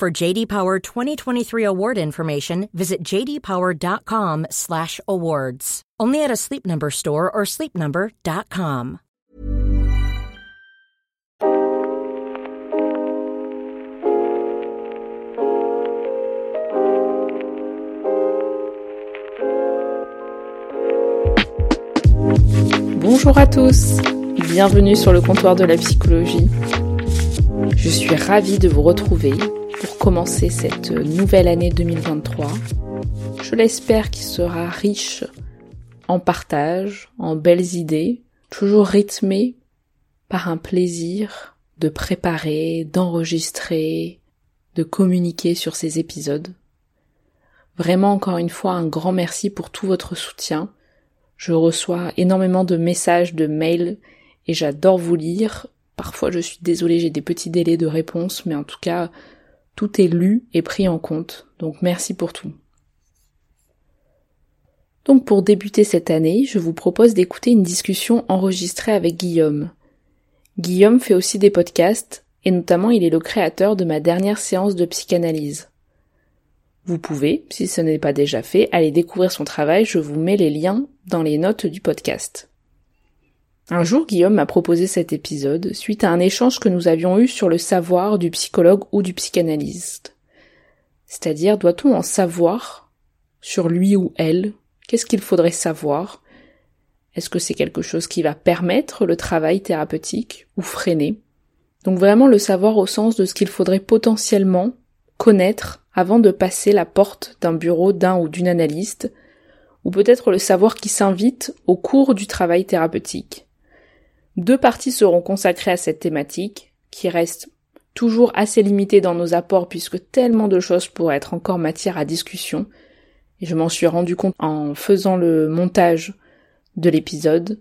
For JD Power 2023 award information, visit jdpower.com/awards. Only at a Sleep Number store or sleepnumber.com. Bonjour à tous, bienvenue sur le comptoir de la psychologie. Je suis ravie de vous retrouver pour commencer cette nouvelle année 2023. Je l'espère qu'il sera riche en partage, en belles idées, toujours rythmé par un plaisir de préparer, d'enregistrer, de communiquer sur ces épisodes. Vraiment encore une fois un grand merci pour tout votre soutien. Je reçois énormément de messages, de mails et j'adore vous lire. Parfois je suis désolée, j'ai des petits délais de réponse, mais en tout cas tout est lu et pris en compte. Donc merci pour tout. Donc pour débuter cette année, je vous propose d'écouter une discussion enregistrée avec Guillaume. Guillaume fait aussi des podcasts, et notamment il est le créateur de ma dernière séance de psychanalyse. Vous pouvez, si ce n'est pas déjà fait, aller découvrir son travail, je vous mets les liens dans les notes du podcast. Un jour, Guillaume m'a proposé cet épisode suite à un échange que nous avions eu sur le savoir du psychologue ou du psychanalyste. C'est-à-dire, doit-on en savoir sur lui ou elle? Qu'est-ce qu'il faudrait savoir? Est-ce que c'est quelque chose qui va permettre le travail thérapeutique ou freiner? Donc vraiment le savoir au sens de ce qu'il faudrait potentiellement connaître avant de passer la porte d'un bureau d'un ou d'une analyste, ou peut-être le savoir qui s'invite au cours du travail thérapeutique. Deux parties seront consacrées à cette thématique, qui reste toujours assez limitée dans nos apports puisque tellement de choses pourraient être encore matière à discussion, et je m'en suis rendu compte en faisant le montage de l'épisode,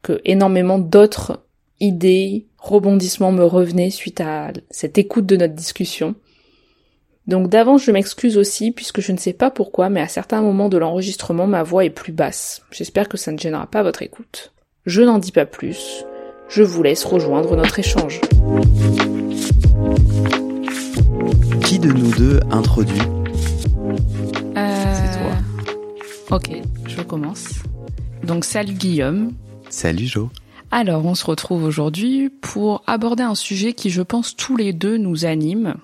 que énormément d'autres idées, rebondissements me revenaient suite à cette écoute de notre discussion. Donc d'avance je m'excuse aussi puisque je ne sais pas pourquoi mais à certains moments de l'enregistrement ma voix est plus basse. J'espère que ça ne gênera pas votre écoute. Je n'en dis pas plus, je vous laisse rejoindre notre échange. Qui de nous deux introduit Euh... C'est toi. Ok, je commence. Donc salut Guillaume. Salut Jo. Alors on se retrouve aujourd'hui pour aborder un sujet qui je pense tous les deux nous anime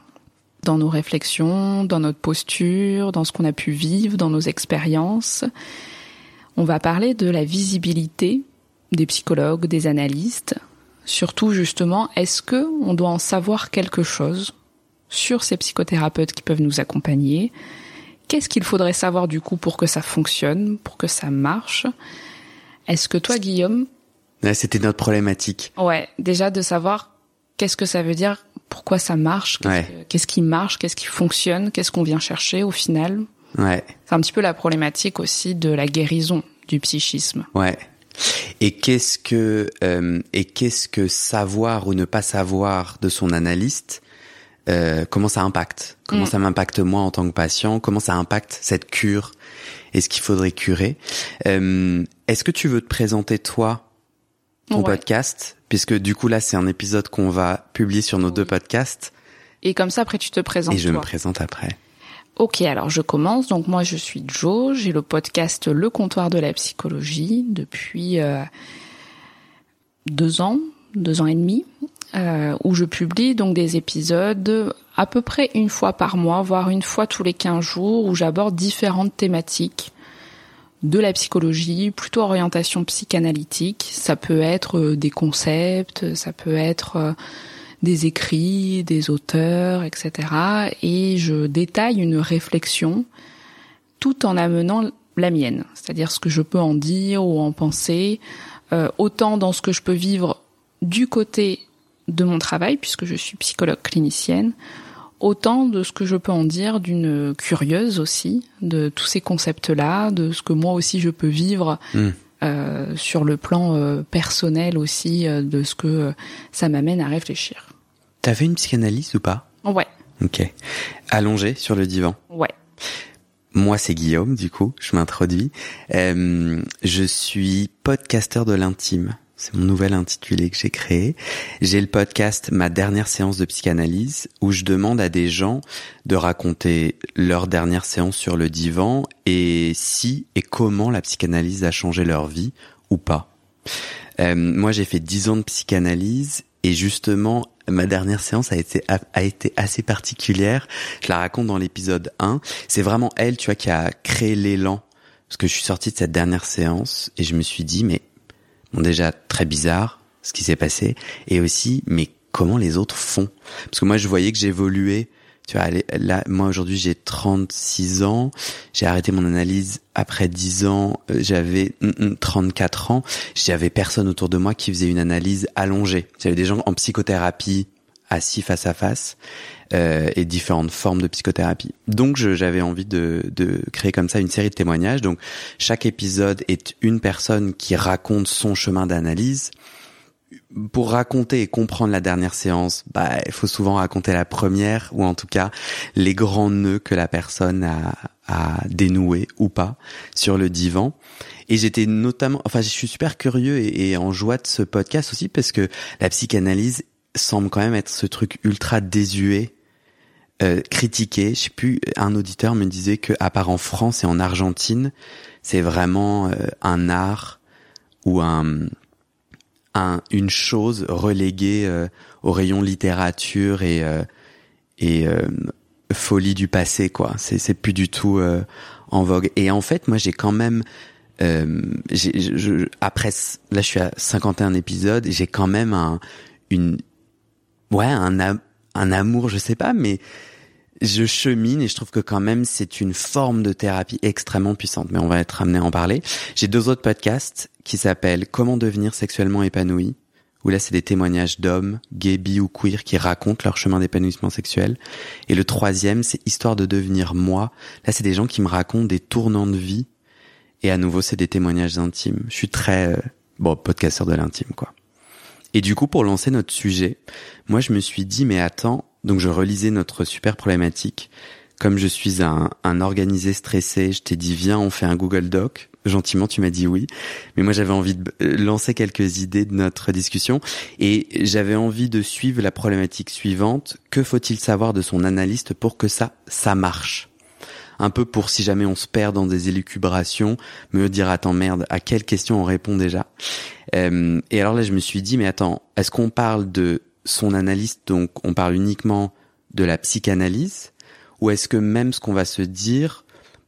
dans nos réflexions, dans notre posture, dans ce qu'on a pu vivre, dans nos expériences. On va parler de la visibilité des psychologues, des analystes. Surtout justement, est-ce que on doit en savoir quelque chose sur ces psychothérapeutes qui peuvent nous accompagner? Qu'est-ce qu'il faudrait savoir du coup pour que ça fonctionne, pour que ça marche? Est-ce que toi, Guillaume, C'était notre problématique. ouais, déjà de savoir qu'est-ce que ça veut dire, pourquoi ça marche, qu'est-ce Ouais. que- qu'est-ce qui marche, qu'est-ce qui fonctionne, qu'est-ce qu'on vient chercher au final Ouais, C'est un petit peu la problématique aussi de la guérison du psychisme. ouais. Et qu'est-ce que euh, et qu'est-ce que savoir ou ne pas savoir de son analyste euh, Comment ça impacte? Comment Mm. ça m'impacte moi en tant que patient? Comment ça impacte cette cure? Est-ce qu'il faudrait curer? Euh, Est-ce que tu veux te présenter toi ton Ouais. podcast? Puisque du coup là c'est un épisode qu'on va publier sur nos deux podcasts Et comme ça, après, tu te présentes et je toi. me présente après. Ok, alors je commence. Donc moi, je suis Jo. J'ai le podcast Le Comptoir de la Psychologie depuis euh, deux ans, deux ans et demi, euh, où je publie donc des épisodes à peu près une fois par mois, voire une fois tous les 15 jours, où j'aborde différentes thématiques de la psychologie, plutôt orientation psychanalytique. Ça peut être euh, des concepts, ça peut être des écrits, des auteurs, etc. Et je détaille une réflexion tout en amenant la mienne, c'est-à-dire ce que je peux en dire ou en penser, euh, autant dans ce que je peux vivre du côté de mon travail, puisque je suis psychologue clinicienne, autant de ce que je peux en dire d'une curieuse aussi de tous ces concepts-là, de ce que moi aussi je peux vivre Hmm. Euh, sur le plan euh, personnel aussi, euh, de ce que euh, ça m'amène à réfléchir. T'as fait une psychanalyse ou pas? Ouais, Ok. Allongé sur le divan? ouais. Moi, c'est Guillaume, du coup, je m'introduis. Euh, je suis podcasteur de l'intime. C'est mon nouvel intitulé que j'ai créé. J'ai le podcast Ma dernière séance de psychanalyse où je demande à des gens de raconter leur dernière séance sur le divan et si et comment la psychanalyse a changé leur vie ou pas. Euh, moi, j'ai fait 10 ans de psychanalyse et justement, ma dernière séance a été a été assez particulière. Je la raconte dans l'épisode 1. C'est vraiment elle, tu vois, qui a créé l'élan parce que je suis sorti de cette dernière séance et je me suis dit mais bon déjà très bizarre ce qui s'est passé et aussi mais comment les autres font? Parce que moi je voyais que j'évoluais. Tu vois là moi aujourd'hui j'ai 36 ans. J'ai arrêté mon analyse après 10 ans. Euh, j'avais mm, mm, 34 ans. J'avais personne autour de moi qui faisait une analyse allongée. J'avais des gens en psychothérapie assis face à face euh, et différentes formes de psychothérapie. Donc j'avais envie de, de créer comme ça une série de témoignages. Donc chaque épisode est une personne qui raconte son chemin d'analyse. Pour raconter et comprendre la dernière séance, bah il faut souvent raconter la première ou en tout cas les grands nœuds que la personne a, a dénoués ou pas sur le divan. Et j'étais notamment, enfin je suis super curieux et, et en joie de ce podcast aussi parce que la psychanalyse semble quand même être ce truc ultra désuet euh, critiqué. Je sais plus, un auditeur me disait que à part en France et en Argentine, c'est vraiment euh, un art ou un, un une chose reléguée euh, au rayon littérature et euh, et euh, folie du passé quoi. C'est c'est plus du tout euh, en vogue. Et en fait, moi j'ai quand même j'ai- je, après là je suis à 51 épisodes, j'ai quand même un une ouais un un amour, je sais pas, mais je chemine et je trouve que quand même c'est une forme de thérapie extrêmement puissante. Mais on va être amené à en parler. J'ai deux autres podcasts qui s'appellent Comment devenir sexuellement épanoui, où là c'est des témoignages d'hommes, gays, bi ou queer qui racontent leur chemin d'épanouissement sexuel. Et le troisième c'est Histoire de devenir moi. Là c'est des gens qui me racontent des tournants de vie. Et à nouveau c'est des témoignages intimes. Je suis très euh, bon podcasteur de l'intime quoi. Et du coup, pour lancer notre sujet, moi, je me suis dit, mais attends, donc je relisais notre super problématique. Comme je suis un, un organisé stressé, je t'ai dit, viens, on fait un Google Doc. Gentiment, tu m'as dit oui. Mais moi, j'avais envie de euh, lancer quelques idées de notre discussion. Et j'avais envie de suivre la problématique suivante. Que faut-il savoir de son analyste pour que ça, ça marche? Un peu pour si jamais on se perd dans des élucubrations, me dire attends merde, à quelle question on répond déjà? Euh, Et alors là, je me suis dit mais attends, est-ce qu'on parle de son analyste, donc on parle uniquement de la psychanalyse, ou est-ce que même ce qu'on va se dire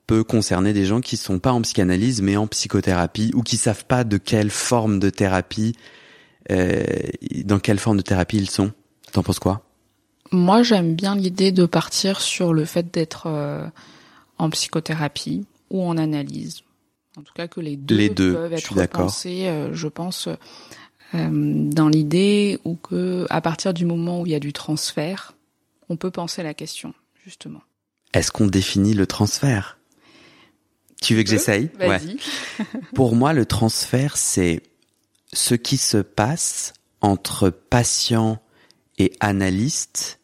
peut concerner des gens qui sont pas en psychanalyse mais en psychothérapie ou qui savent pas de quelle forme de thérapie, euh, dans quelle forme de thérapie ils sont? T'en penses quoi? Moi, j'aime bien l'idée de partir sur le fait d'être euh, en psychothérapie ou en analyse. En tout cas, que les deux, Les deux, peuvent être pensés, euh, je pense, euh, dans l'idée où que, à partir du moment où il y a du transfert, on peut penser la question, justement. Est-ce qu'on définit le transfert? Tu veux que j'essaye? Vas-y. Pour moi, le transfert, c'est ce qui se passe entre patient et analyste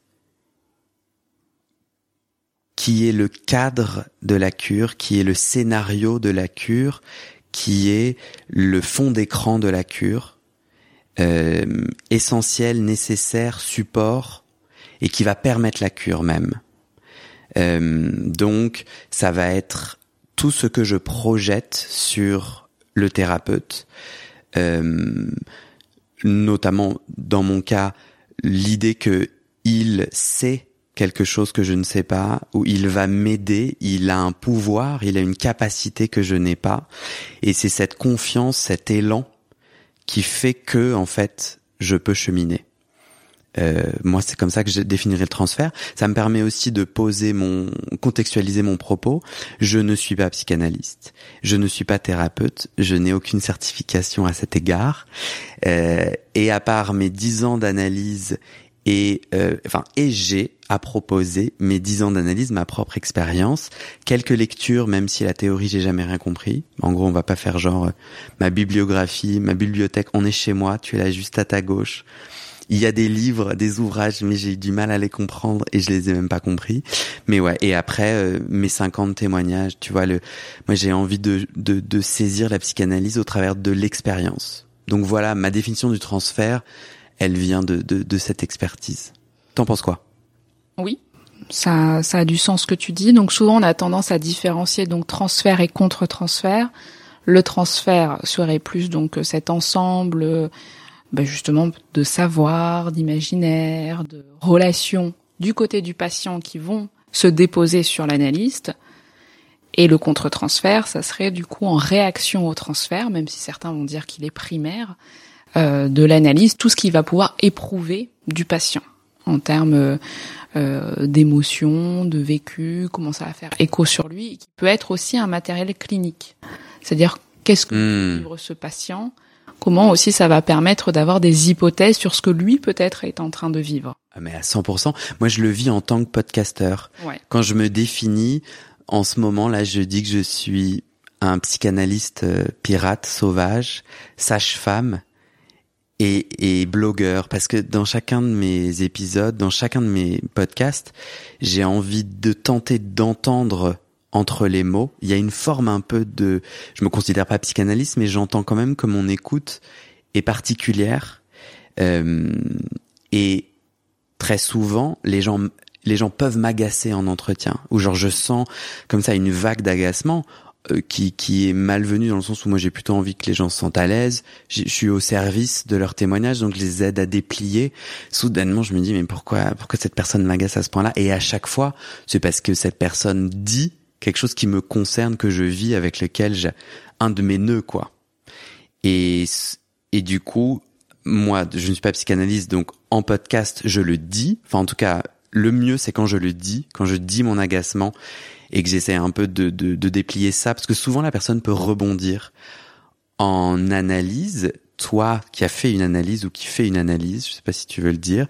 qui est le cadre de la cure, qui est le scénario de la cure, qui est le fond d'écran de la cure, euh, essentiel, nécessaire, support, et qui va permettre la cure même. Euh, donc, ça va être tout ce que je projette sur le thérapeute, euh, notamment dans mon cas, l'idée que il sait quelque chose que je ne sais pas, ou il va m'aider, il a un pouvoir, il a une capacité que je n'ai pas, et c'est cette confiance, cet élan qui fait que, en fait, je peux cheminer. Euh, moi, c'est comme ça que je définirais le transfert. Ça me permet aussi de poser mon, contextualiser mon propos. Je ne suis pas psychanalyste, je ne suis pas thérapeute, je n'ai aucune certification à cet égard. Euh, et à part mes dix ans d'analyse et, euh, enfin, et j'ai à proposer mes dix ans d'analyse, ma propre expérience, quelques lectures, même si la théorie j'ai jamais rien compris. En gros, on va pas faire genre euh, ma bibliographie, ma bibliothèque, on est chez moi, tu es là juste à ta gauche. Il y a des livres, des ouvrages, mais j'ai eu du mal à les comprendre et je les ai même pas compris. Mais ouais, et après euh, mes 50 témoignages, tu vois, le, moi j'ai envie de, de, de saisir la psychanalyse au travers de l'expérience. Donc voilà, ma définition du transfert, elle vient de, de, de cette expertise. T'en penses quoi? Oui, ça, ça a du sens ce que tu dis. Donc souvent on a tendance à différencier donc transfert et contre-transfert. Le transfert serait plus donc cet ensemble ben justement de savoir, d'imaginaire, de relations du côté du patient qui vont se déposer sur l'analyste. Et le contre-transfert, ça serait du coup en réaction au transfert, même si certains vont dire qu'il est primaire, euh, de l'analyse, tout ce qu'il va pouvoir éprouver du patient en termes euh, d'émotions, de vécu, comment ça va faire écho sur lui, qui peut être aussi un matériel clinique. C'est-à-dire qu'est-ce que mmh. vivre ce patient, comment aussi ça va permettre d'avoir des hypothèses sur ce que lui peut-être est en train de vivre? Ah, mais à 100%, moi je le vis en tant que podcasteur. Quand je me définis, en ce moment là, je dis que je suis un psychanalyste euh, pirate sauvage, sage-femme et, et blogueur parce que dans chacun de mes épisodes, dans chacun de mes podcasts, j'ai envie de tenter d'entendre entre les mots. Il y a une forme un peu de, je me considère pas psychanalyste, mais j'entends quand même que mon écoute est particulière. Euh, et très souvent, les gens, les gens peuvent m'agacer en entretien, ou genre je sens comme ça une vague d'agacement. Euh, qui, qui est malvenue dans le sens où moi j'ai plutôt envie que les gens se sentent à l'aise, je suis au service de leur témoignage, donc je les aide à déplier. Soudainement, je me dis mais pourquoi pourquoi cette personne m'agace à ce point-là? Et à chaque fois, c'est parce que cette personne dit quelque chose qui me concerne, que je vis, avec lequel j'ai un de mes nœuds, quoi. Et, et du coup, moi, je ne suis pas psychanalyste, donc en podcast, je le dis. Enfin, en tout cas, le mieux, c'est quand je le dis, quand je dis mon agacement et que j'essaie un peu de, de, de, déplier ça, parce que souvent la personne peut rebondir en analyse. Toi, qui as fait une analyse ou qui fait une analyse, je sais pas si tu veux le dire,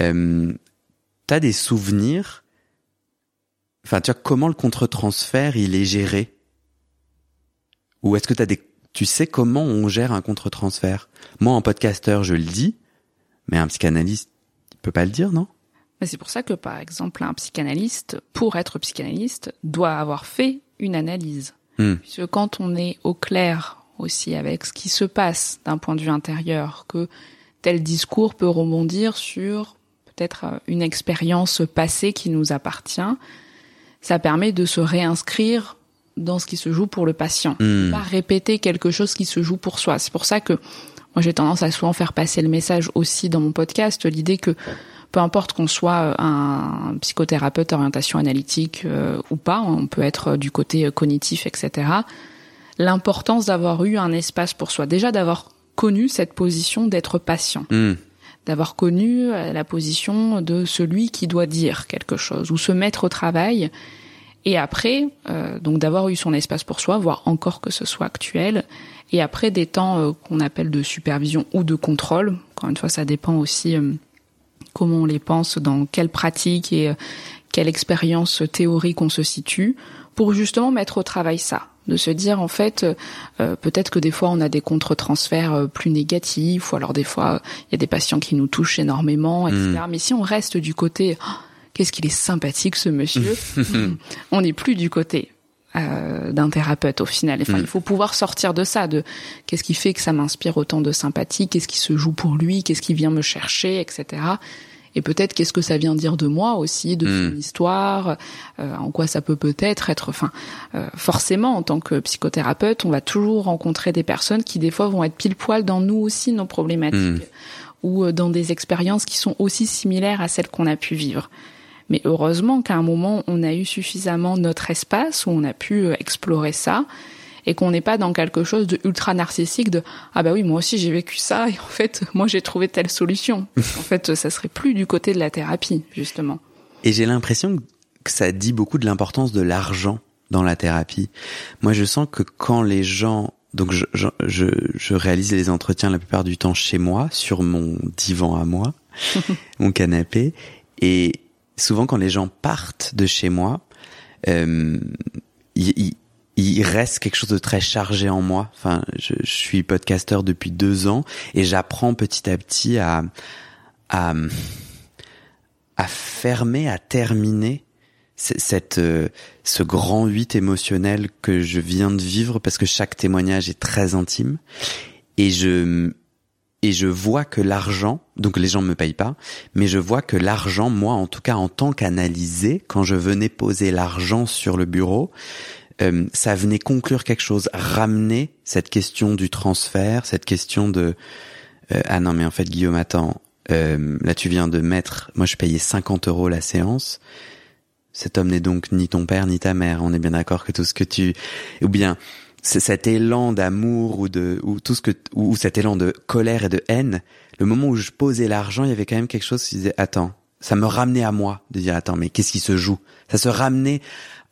euh, t'as des souvenirs. Enfin, tu vois, comment le contre-transfert, il est géré? Ou est-ce que tu as des... Tu sais comment on gère un contre-transfert? Moi, en podcasteur, je le dis, mais un psychanalyste, il peut pas le dire, non? C'est pour ça que, par exemple, un psychanalyste, pour être psychanalyste, doit avoir fait une analyse. Hmm. Puisque quand on est au clair aussi avec ce qui se passe d'un point de vue intérieur, que tel discours peut rebondir sur peut-être une expérience passée qui nous appartient, ça permet de se réinscrire dans ce qui se joue pour le patient, hmm. pas répéter quelque chose qui se joue pour soi. C'est pour ça que moi j'ai tendance à souvent faire passer le message aussi dans mon podcast, l'idée que peu importe qu'on soit un psychothérapeute orientation analytique euh, ou pas, on peut être du côté cognitif, etc. L'importance d'avoir eu un espace pour soi, déjà d'avoir connu cette position d'être patient. Hmm d'avoir connu euh, la position de celui qui doit dire quelque chose ou se mettre au travail et après euh, donc d'avoir eu son espace pour soi, voire encore que ce soit actuel et après des temps euh, qu'on appelle de supervision ou de contrôle. Encore une fois, ça dépend aussi comment on les pense, dans quelle pratique et quelle expérience théorique on se situe pour justement mettre au travail ça de se dire en fait euh, peut-être que des fois on a des contre-transferts euh, plus négatifs ou alors des fois il y a des patients qui nous touchent énormément etc. Hmm. Mais si on reste du côté oh, qu'est-ce qu'il est sympathique ce monsieur, on n'est plus du côté euh, d'un thérapeute au final. Enfin, hmm. il faut pouvoir sortir de ça, de qu'est-ce qui fait que ça m'inspire autant de sympathie, qu'est-ce qui se joue pour lui, qu'est-ce qui vient me chercher, etc et peut-être qu'est-ce que ça vient dire de moi aussi, de son hmm. histoire, euh, en quoi ça peut peut-être être. Enfin, euh, forcément, en tant que psychothérapeute, on va toujours rencontrer des personnes qui des fois vont être pile poil dans nous aussi nos problématiques hmm. ou euh, dans des expériences qui sont aussi similaires à celles qu'on a pu vivre. Mais heureusement qu'à un moment, on a eu suffisamment notre espace où on a pu explorer ça et qu'on n'est pas dans quelque chose de ultra narcissique de ah bah oui moi aussi j'ai vécu ça et en fait moi j'ai trouvé telle solution. en fait ça serait plus du côté de la thérapie justement. Et j'ai l'impression que ça dit beaucoup de l'importance de l'argent dans la thérapie. Moi je sens que quand les gens donc je, je, je, je réalise les entretiens la plupart du temps chez moi sur mon divan à moi, mon canapé et souvent quand les gens partent de chez moi, euh, il, reste quelque chose de très chargé en moi. Enfin, je, suis podcasteur depuis deux ans et j'apprends petit à petit à, à à fermer, à terminer cette euh, ce grand huit émotionnel que je viens de vivre parce que chaque témoignage est très intime et je et je vois que l'argent, donc les gens me payent pas, mais je vois que l'argent, moi en tout cas en tant qu'analysé, quand je venais poser l'argent sur le bureau, euh, ça venait conclure quelque chose, ramener cette question du transfert, cette question de euh, ah non mais en fait Guillaume attends, euh, là tu viens de mettre, moi je payais 50 euros la séance, cet homme n'est donc ni ton père ni ta mère, on est bien d'accord que tout ce que tu, ou bien cet élan d'amour ou de ou tout ce que ou cet élan de colère et de haine, le moment où je posais l'argent, il y avait quand même quelque chose qui disait attends, ça me ramenait à moi de dire attends mais qu'est-ce qui se joue? Ça se ramenait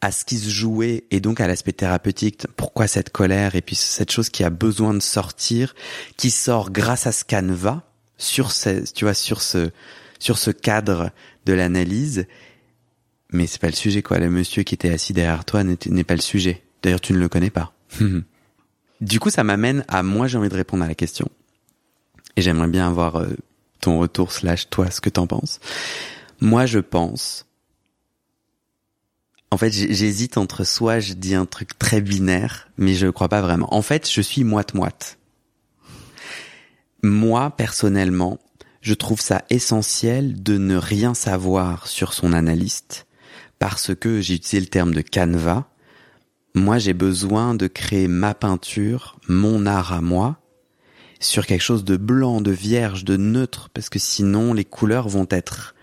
à ce qui se jouait et donc à l'aspect thérapeutique. Pourquoi cette colère et puis cette chose qui a besoin de sortir, qui sort grâce à ce canevas sur ce, tu vois sur ce sur ce cadre de l'analyse. Mais c'est pas le sujet quoi. Le monsieur qui était assis derrière toi n'est pas le sujet. D'ailleurs tu ne le connais pas. du coup, ça m'amène à moi, j'ai envie de répondre à la question. Et j'aimerais bien avoir euh, ton retour slash toi, ce que t'en penses. Moi, je pense. En fait, j'hésite entre soit je dis un truc très binaire, mais je crois pas vraiment. En fait, je suis moite-moite. Moi, personnellement, je trouve ça essentiel de ne rien savoir sur son analyste parce que j'ai utilisé le terme de canevas moi, j'ai besoin de créer ma peinture, mon art à moi, sur quelque chose de blanc, de vierge, de neutre, parce que sinon les couleurs vont être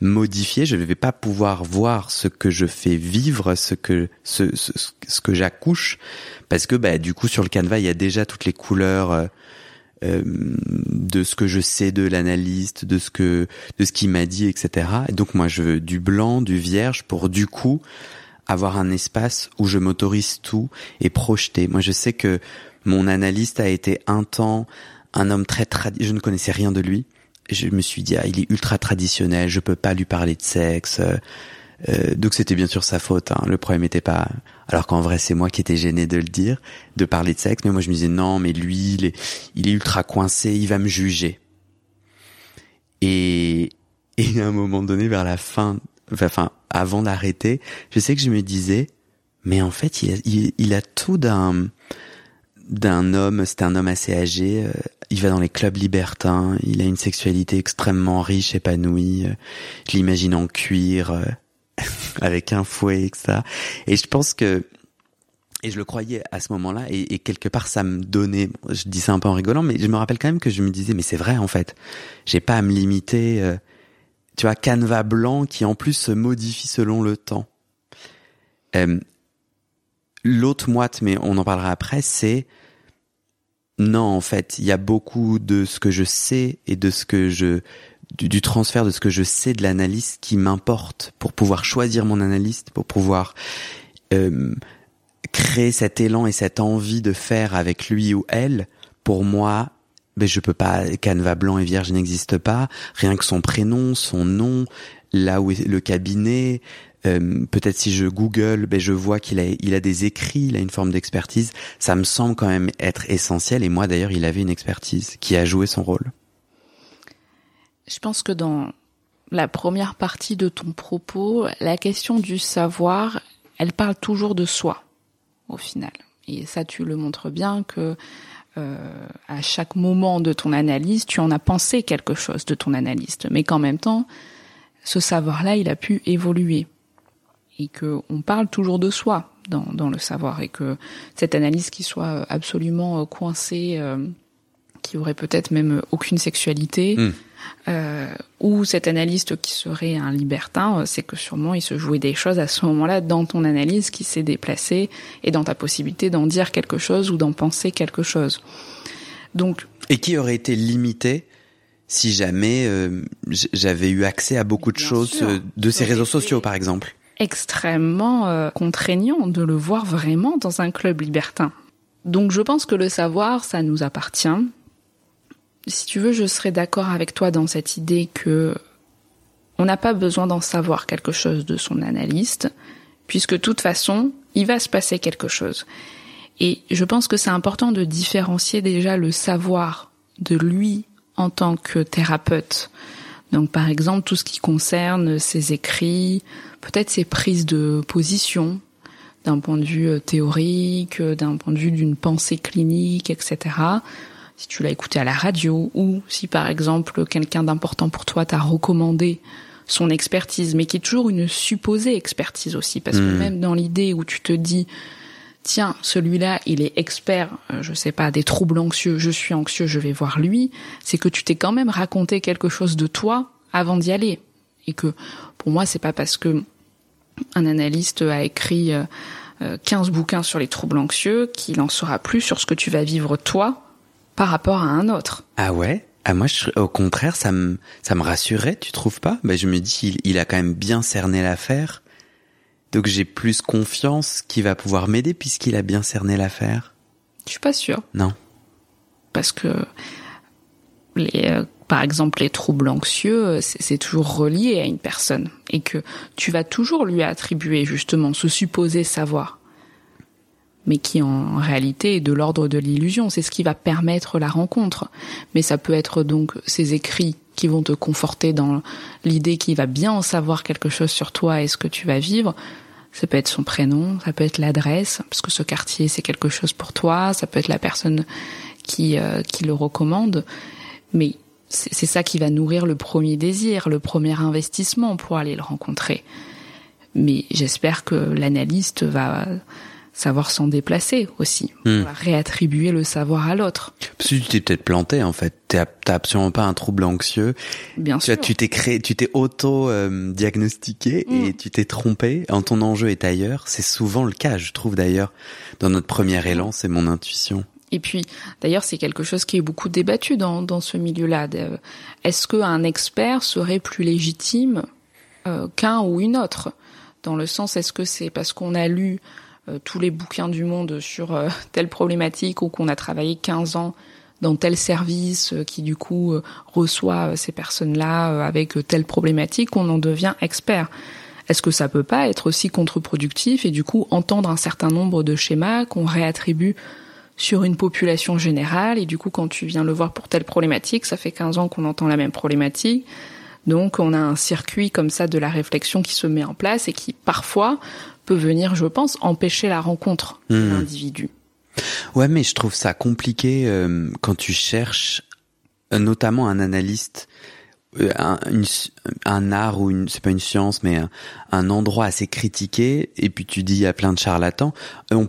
modifiées. Je ne vais pas pouvoir voir ce que je fais vivre, ce que ce, ce, que j'accouche, parce que bah, du coup sur le canevas il y a déjà toutes les couleurs. Euh, euh, de ce que je sais de l'analyste, de ce que de ce qu'il m'a dit, etc. Et donc moi je veux du blanc, du vierge pour du coup avoir un espace où je m'autorise tout et projeter. Moi, je sais que mon analyste a été un temps un homme très traditionnel. Je ne connaissais rien de lui. Je me suis dit, ah, il est ultra traditionnel, je peux pas lui parler de sexe. Euh, donc c'était bien sûr sa faute. Hein. Le problème n'était pas. Alors qu'en vrai, c'est moi qui étais gêné de le dire, de parler de sexe. Mais moi, je me disais non, mais lui, il est, il est ultra coincé, il va me juger. Et, et à un moment donné, vers la fin enfin avant d'arrêter, je sais que je me disais, mais en fait, il a, il, a tout d'un d'un homme. C'est un homme assez âgé. Euh, il va dans les clubs libertins. Il a une sexualité extrêmement riche, épanouie. Euh, je l'imagine en cuir, euh, avec un fouet, et ça. Et je pense que et je le croyais à ce moment-là, et, et, quelque part ça me donnait, je dis ça un peu en rigolant, mais je me rappelle quand même que je me disais, mais c'est vrai en fait, j'ai pas à me limiter tu vois, canevas blanc qui en plus se modifie selon le temps. Euh, L'autre moite, mais on en parlera après, c'est non, en fait, il y a beaucoup de ce que je sais et de ce que je du, transfert de ce que je sais de l'analyste qui m'importe pour pouvoir choisir mon analyste, pour pouvoir euh, créer cet élan et cette envie de faire avec lui ou elle. Pour moi, ben je peux pas, canevas blanc et vierge n'existe pas. Rien que son prénom, son nom, là où est le cabinet. Euh, peut-être si je Google, ben je vois qu'il a, il a des écrits, il a une forme d'expertise. Ça me semble quand même être essentiel. Et moi d'ailleurs, il avait une expertise qui a joué son rôle. Je pense que dans la première partie de ton propos, la question du savoir, elle parle toujours de soi, au final. Et ça, tu le montres bien que euh, à chaque moment de ton analyse, tu en as pensé quelque chose de ton analyste, mais qu'en même temps, ce savoir-là, il a pu évoluer et que on parle toujours de soi dans, dans le savoir et que cette analyse qui soit absolument euh, coincée, euh, qui aurait peut-être même aucune sexualité, hmm. euh, ou cet analyste qui serait un libertin, c'est que sûrement il se jouait des choses à ce moment-là dans ton analyse qui s'est déplacée et dans ta possibilité d'en dire quelque chose ou d'en penser quelque chose. Donc et qui aurait été limité si jamais euh, j'avais eu accès à beaucoup de choses euh, de ces réseaux sociaux, par exemple? Extrêmement euh, contraignant de le voir vraiment dans un club libertin. Donc je pense que le savoir, ça nous appartient si tu veux, je serais d'accord avec toi dans cette idée que on n'a pas besoin d'en savoir quelque chose de son analyste, puisque de toute façon, il va se passer quelque chose. Et je pense que c'est important de différencier déjà le savoir de lui en tant que thérapeute. Donc par exemple tout ce qui concerne ses écrits, peut-être ses prises de position d'un point de vue euh, théorique, d'un point de vue d'une pensée clinique, etc. Si tu l'as écouté à la radio ou si par exemple quelqu'un d'important pour toi t'a recommandé son expertise, mais qui est toujours une supposée expertise aussi, parce que hmm. même dans l'idée où tu te dis tiens, celui-là, il est expert, euh, je sais pas, des troubles anxieux, je suis anxieux, je vais voir lui, c'est que tu t'es quand même raconté quelque chose de toi avant d'y aller. Et que pour moi, c'est pas parce que un analyste a écrit 15 euh, bouquins sur les troubles anxieux qu'il en saura plus sur ce que tu vas vivre toi par rapport à un autre. Ah ouais? Ah moi, au contraire, ça me ça me rassurait, tu trouves pas? Ben je me dis, il a quand même bien cerné l'affaire. Donc j'ai plus confiance qu'il va pouvoir m'aider puisqu'il a bien cerné l'affaire. Je suis pas sûre. Non. Parce que les, euh, par exemple, les troubles anxieux, euh, c'est toujours relié à une personne et que tu vas toujours lui attribuer justement ce supposé savoir, mais qui en réalité est de l'ordre de l'illusion. C'est ce qui va permettre la rencontre. Mais ça peut être donc ces écrits qui vont te conforter dans l'idée qu'il va bien en savoir quelque chose sur toi et ce que tu vas vivre. Ça peut être son prénom, ça peut être l'adresse, parce que ce quartier c'est quelque chose pour toi, ça peut être la personne qui, euh, qui le recommande. Mais c'est ça qui va nourrir le premier désir, le premier investissement pour aller le rencontrer. Mais j'espère que l'analyste va savoir s'en déplacer aussi, hmm. réattribuer le savoir à l'autre. Parce que tu t'es peut-être planté en fait, t'as absolument pas un trouble anxieux. Bien tu sûr. tu t'es créé, tu t'es auto euh, diagnostiqué et hmm. tu t'es trompé. En ton enjeu est ailleurs. C'est souvent le cas, je trouve d'ailleurs. Dans notre premier élan, c'est mon intuition. Et puis, d'ailleurs, c'est quelque chose qui est beaucoup débattu dans, dans ce milieu-là. Est-ce qu'un expert serait plus légitime euh, qu'un ou une autre? Dans le sens, est-ce que c'est parce qu'on a lu euh, tous les bouquins du monde sur euh, telle problématique ou qu'on a travaillé 15 ans dans tel service euh, qui du coup reçoit ces personnes-là avec telle problématique, qu'on en devient expert. Est-ce que ça peut pas être aussi contre-productif et du coup entendre un certain nombre de schémas qu'on réattribue sur une population générale et du coup quand tu viens le voir pour telle problématique, ça fait 15 ans qu'on entend la même problématique. Donc on a un circuit comme ça de la réflexion qui se met en place et qui parfois peut venir, je pense, empêcher la rencontre de hmm. l'individu. Ouais, mais je trouve ça compliqué euh, quand tu cherches euh, notamment un analyste, euh, un, un, art ou une, c'est pas une science, mais un, endroit assez critiqué, et puis tu dis il y a plein de charlatans.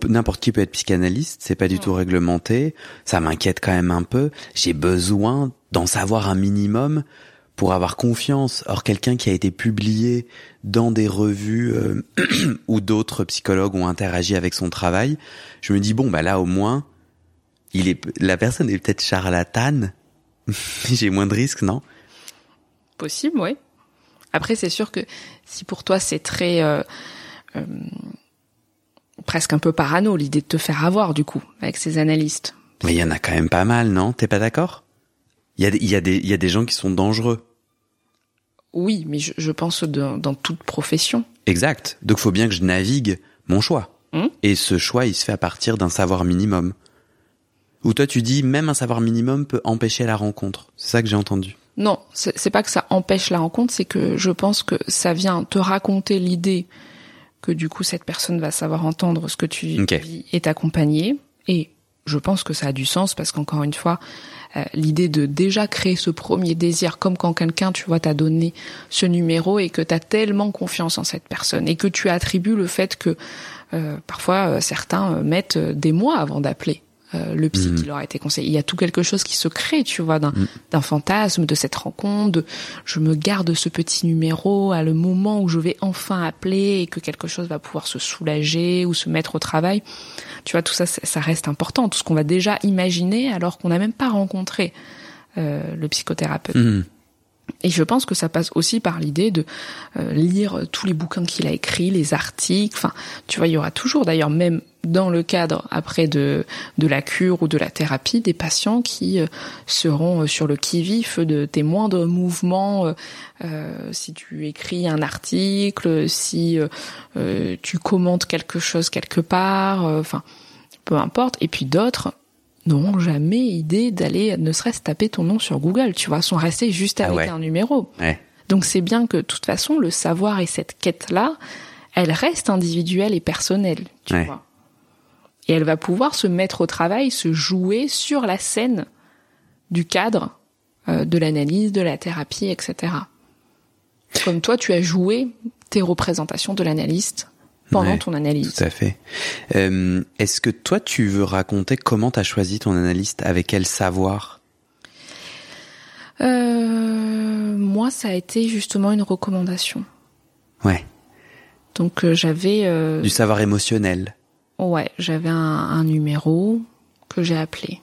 N'importe qui peut être psychanalyste, c'est pas du tout réglementé. Ça m'inquiète quand même un peu. J'ai besoin d'en savoir un minimum pour avoir confiance. Or, quelqu'un qui a été publié dans des revues euh, où d'autres psychologues ont interagi avec son travail, je me dis bon bah là au moins, il est la personne est peut-être charlatane. J'ai moins de risques, non? Possible, oui. Après, c'est sûr que si pour toi c'est très euh, euh, presque un peu parano l'idée de te faire avoir du coup avec ces analystes. Mais il y en a quand même pas mal, non? T'es pas d'accord? Il y, a, y a des, il y a des gens qui sont dangereux. Oui, mais je, je pense dans toute profession. Exact. Donc faut bien que je navigue mon choix. Hum? Et ce choix, il se fait à partir d'un savoir minimum. Ou toi, tu dis même un savoir minimum peut empêcher la rencontre. C'est ça que j'ai entendu. Non, c'est pas que ça empêche la rencontre, c'est que je pense que ça vient te raconter l'idée que du coup cette personne va savoir entendre ce que tu vis et t'accompagner. Et je pense que ça a du sens parce qu'encore une fois, euh, l'idée de déjà créer ce premier désir, comme quand quelqu'un, tu vois, t'a donné ce numéro et que t'as tellement confiance en cette personne et que tu attribues le fait que euh, parfois euh, certains mettent des mois avant d'appeler. Le psy qui mm. leur a été conseillé. Il y a tout quelque chose qui se crée, tu vois, d'un mm. fantasme, de cette rencontre, de je me garde ce petit numéro à le moment où je vais enfin appeler et que quelque chose va pouvoir se soulager ou se mettre au travail. Tu vois, tout ça, ça reste important. Tout ce qu'on va déjà imaginer alors qu'on n'a même pas rencontré euh, le psychothérapeute. Mmh. Et je pense que ça passe aussi par l'idée de euh, lire tous les bouquins qu'il a écrits, les articles. Enfin, tu vois, il y aura toujours, d'ailleurs, même dans le cadre après de de la cure ou de la thérapie, des patients qui euh, seront euh, sur le qui-vif de tes moindres mouvements. si tu écris un article, si tu commentes quelque chose quelque part, enfin, peu importe. Et puis d'autres n'auront jamais idée d'aller ne serait-ce taper ton nom sur Google, tu vois, sont restés juste ah avec un numéro. Donc c'est bien que de toute façon le savoir et cette quête-là, elle reste individuelle et personnelle, tu vois. Et elle va pouvoir se mettre au travail, se jouer sur la scène du cadre euh, de l'analyse, de la thérapie, etc. Comme toi, tu as joué tes représentations de l'analyste pendant ton analyse. Tout à fait. Euh, Est-ce que toi, tu veux raconter comment tu as choisi ton analyste, avec quel savoir? Euh, Moi, ça a été justement une recommandation. Ouais. Donc euh, j'avais... Du savoir émotionnel. Ouais, j'avais un, un, numéro que j'ai appelé.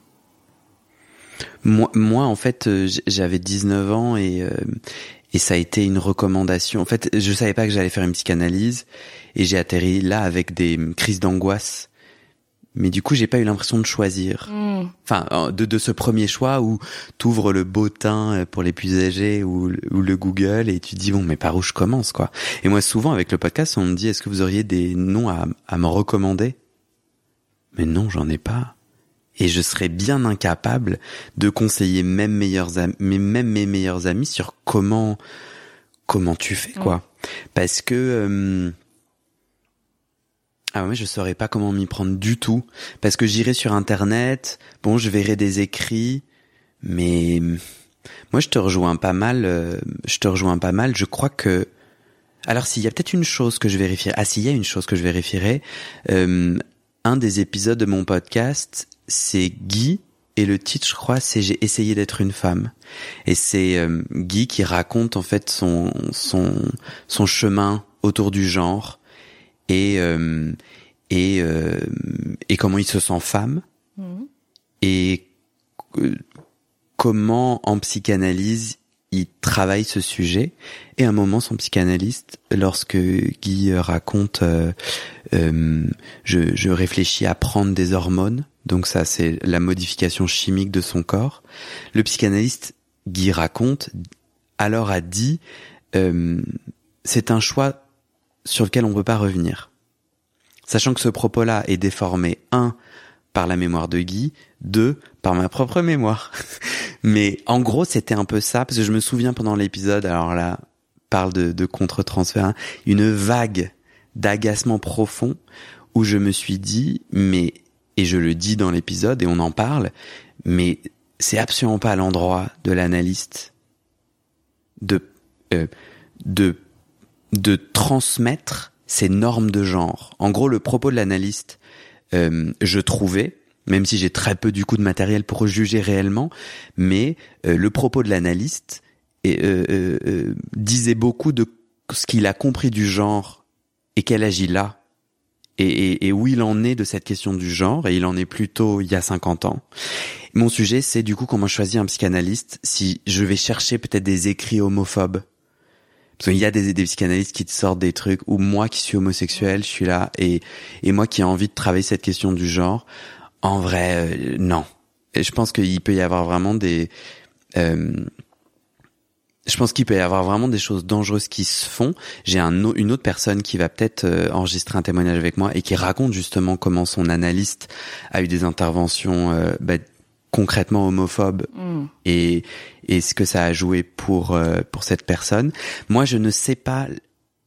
Moi, moi, en fait, j'avais 19 ans et, et ça a été une recommandation. En fait, je savais pas que j'allais faire une psychanalyse et j'ai atterri là avec des crises d'angoisse. Mais du coup, j'ai pas eu l'impression de choisir. Hmm. Enfin, de, de ce premier choix où t'ouvres le beau teint euh, pour les plus âgés ou, ou, le Google et tu dis bon, mais par où je commence quoi? Et moi, souvent avec le podcast, on me dit est-ce que vous auriez des noms à, à me recommander? Mais non, j'en ai pas et je serais bien incapable de conseiller même meilleurs amis, même mes meilleurs amis sur comment comment tu fais quoi. Parce que euh, ah ouais, je saurais pas comment m'y prendre du tout. Parce que j'irai sur internet, bon, je verrai des écrits mais moi je te rejoins pas mal, euh, je te rejoins pas mal, je crois que alors s'il y a peut-être une chose que je vérifierai, ah s'il y a une chose que je vérifierai, euh, un des épisodes de mon podcast, c'est Guy et le titre, je crois, c'est J'ai essayé d'être une femme. Et c'est euh, Guy qui raconte en fait son son son chemin autour du genre et euh, et euh, et comment il se sent femme mmh. et comment en psychanalyse il travaille ce sujet. Et à un moment, son psychanalyste, lorsque Guy raconte, euh, euh, je, je, réfléchis à prendre des hormones, donc ça c'est la modification chimique de son corps, le psychanalyste Guy raconte, alors a dit, euh, c'est un choix sur lequel on ne peut pas revenir. Sachant que ce propos-là est déformé, un, par la mémoire de Guy, deux, par ma propre mémoire. Mais en gros, c'était un peu ça, parce que je me souviens pendant l'épisode, alors là, parle de, de contre-transfert, hein, une vague d'agacement profond où je me suis dit, mais, et je le dis dans l'épisode et on en parle, mais c'est absolument pas l'endroit de l'analyste de, euh, de, de transmettre ces normes de genre. En gros, le propos de l'analyste, euh, je trouvais, même si j'ai très peu du coup de matériel pour juger réellement, mais euh, le propos de l'analyste euh, euh, disait beaucoup de ce qu'il a compris du genre et qu'elle agit là, et, et, et, où il en est de cette question du genre, et il en est plutôt il y a 50 ans. Mon sujet, c'est du coup comment choisir un psychanalyste si je vais chercher peut-être des écrits homophobes. Parce qu'il y a des, des psychanalystes qui te sortent des trucs, ou moi qui suis homosexuel, je suis là, et, et moi qui ai envie de travailler cette question du genre, en vrai, euh, non. Et je pense qu'il peut y avoir vraiment des... Euh, je pense qu'il peut y avoir vraiment des choses dangereuses qui se font. J'ai un, une autre personne qui va peut-être euh, enregistrer un témoignage avec moi et qui raconte justement comment son analyste a eu des interventions bah, concrètement homophobes mm. et, et ce que ça a joué pour pour cette personne. Moi, je ne sais pas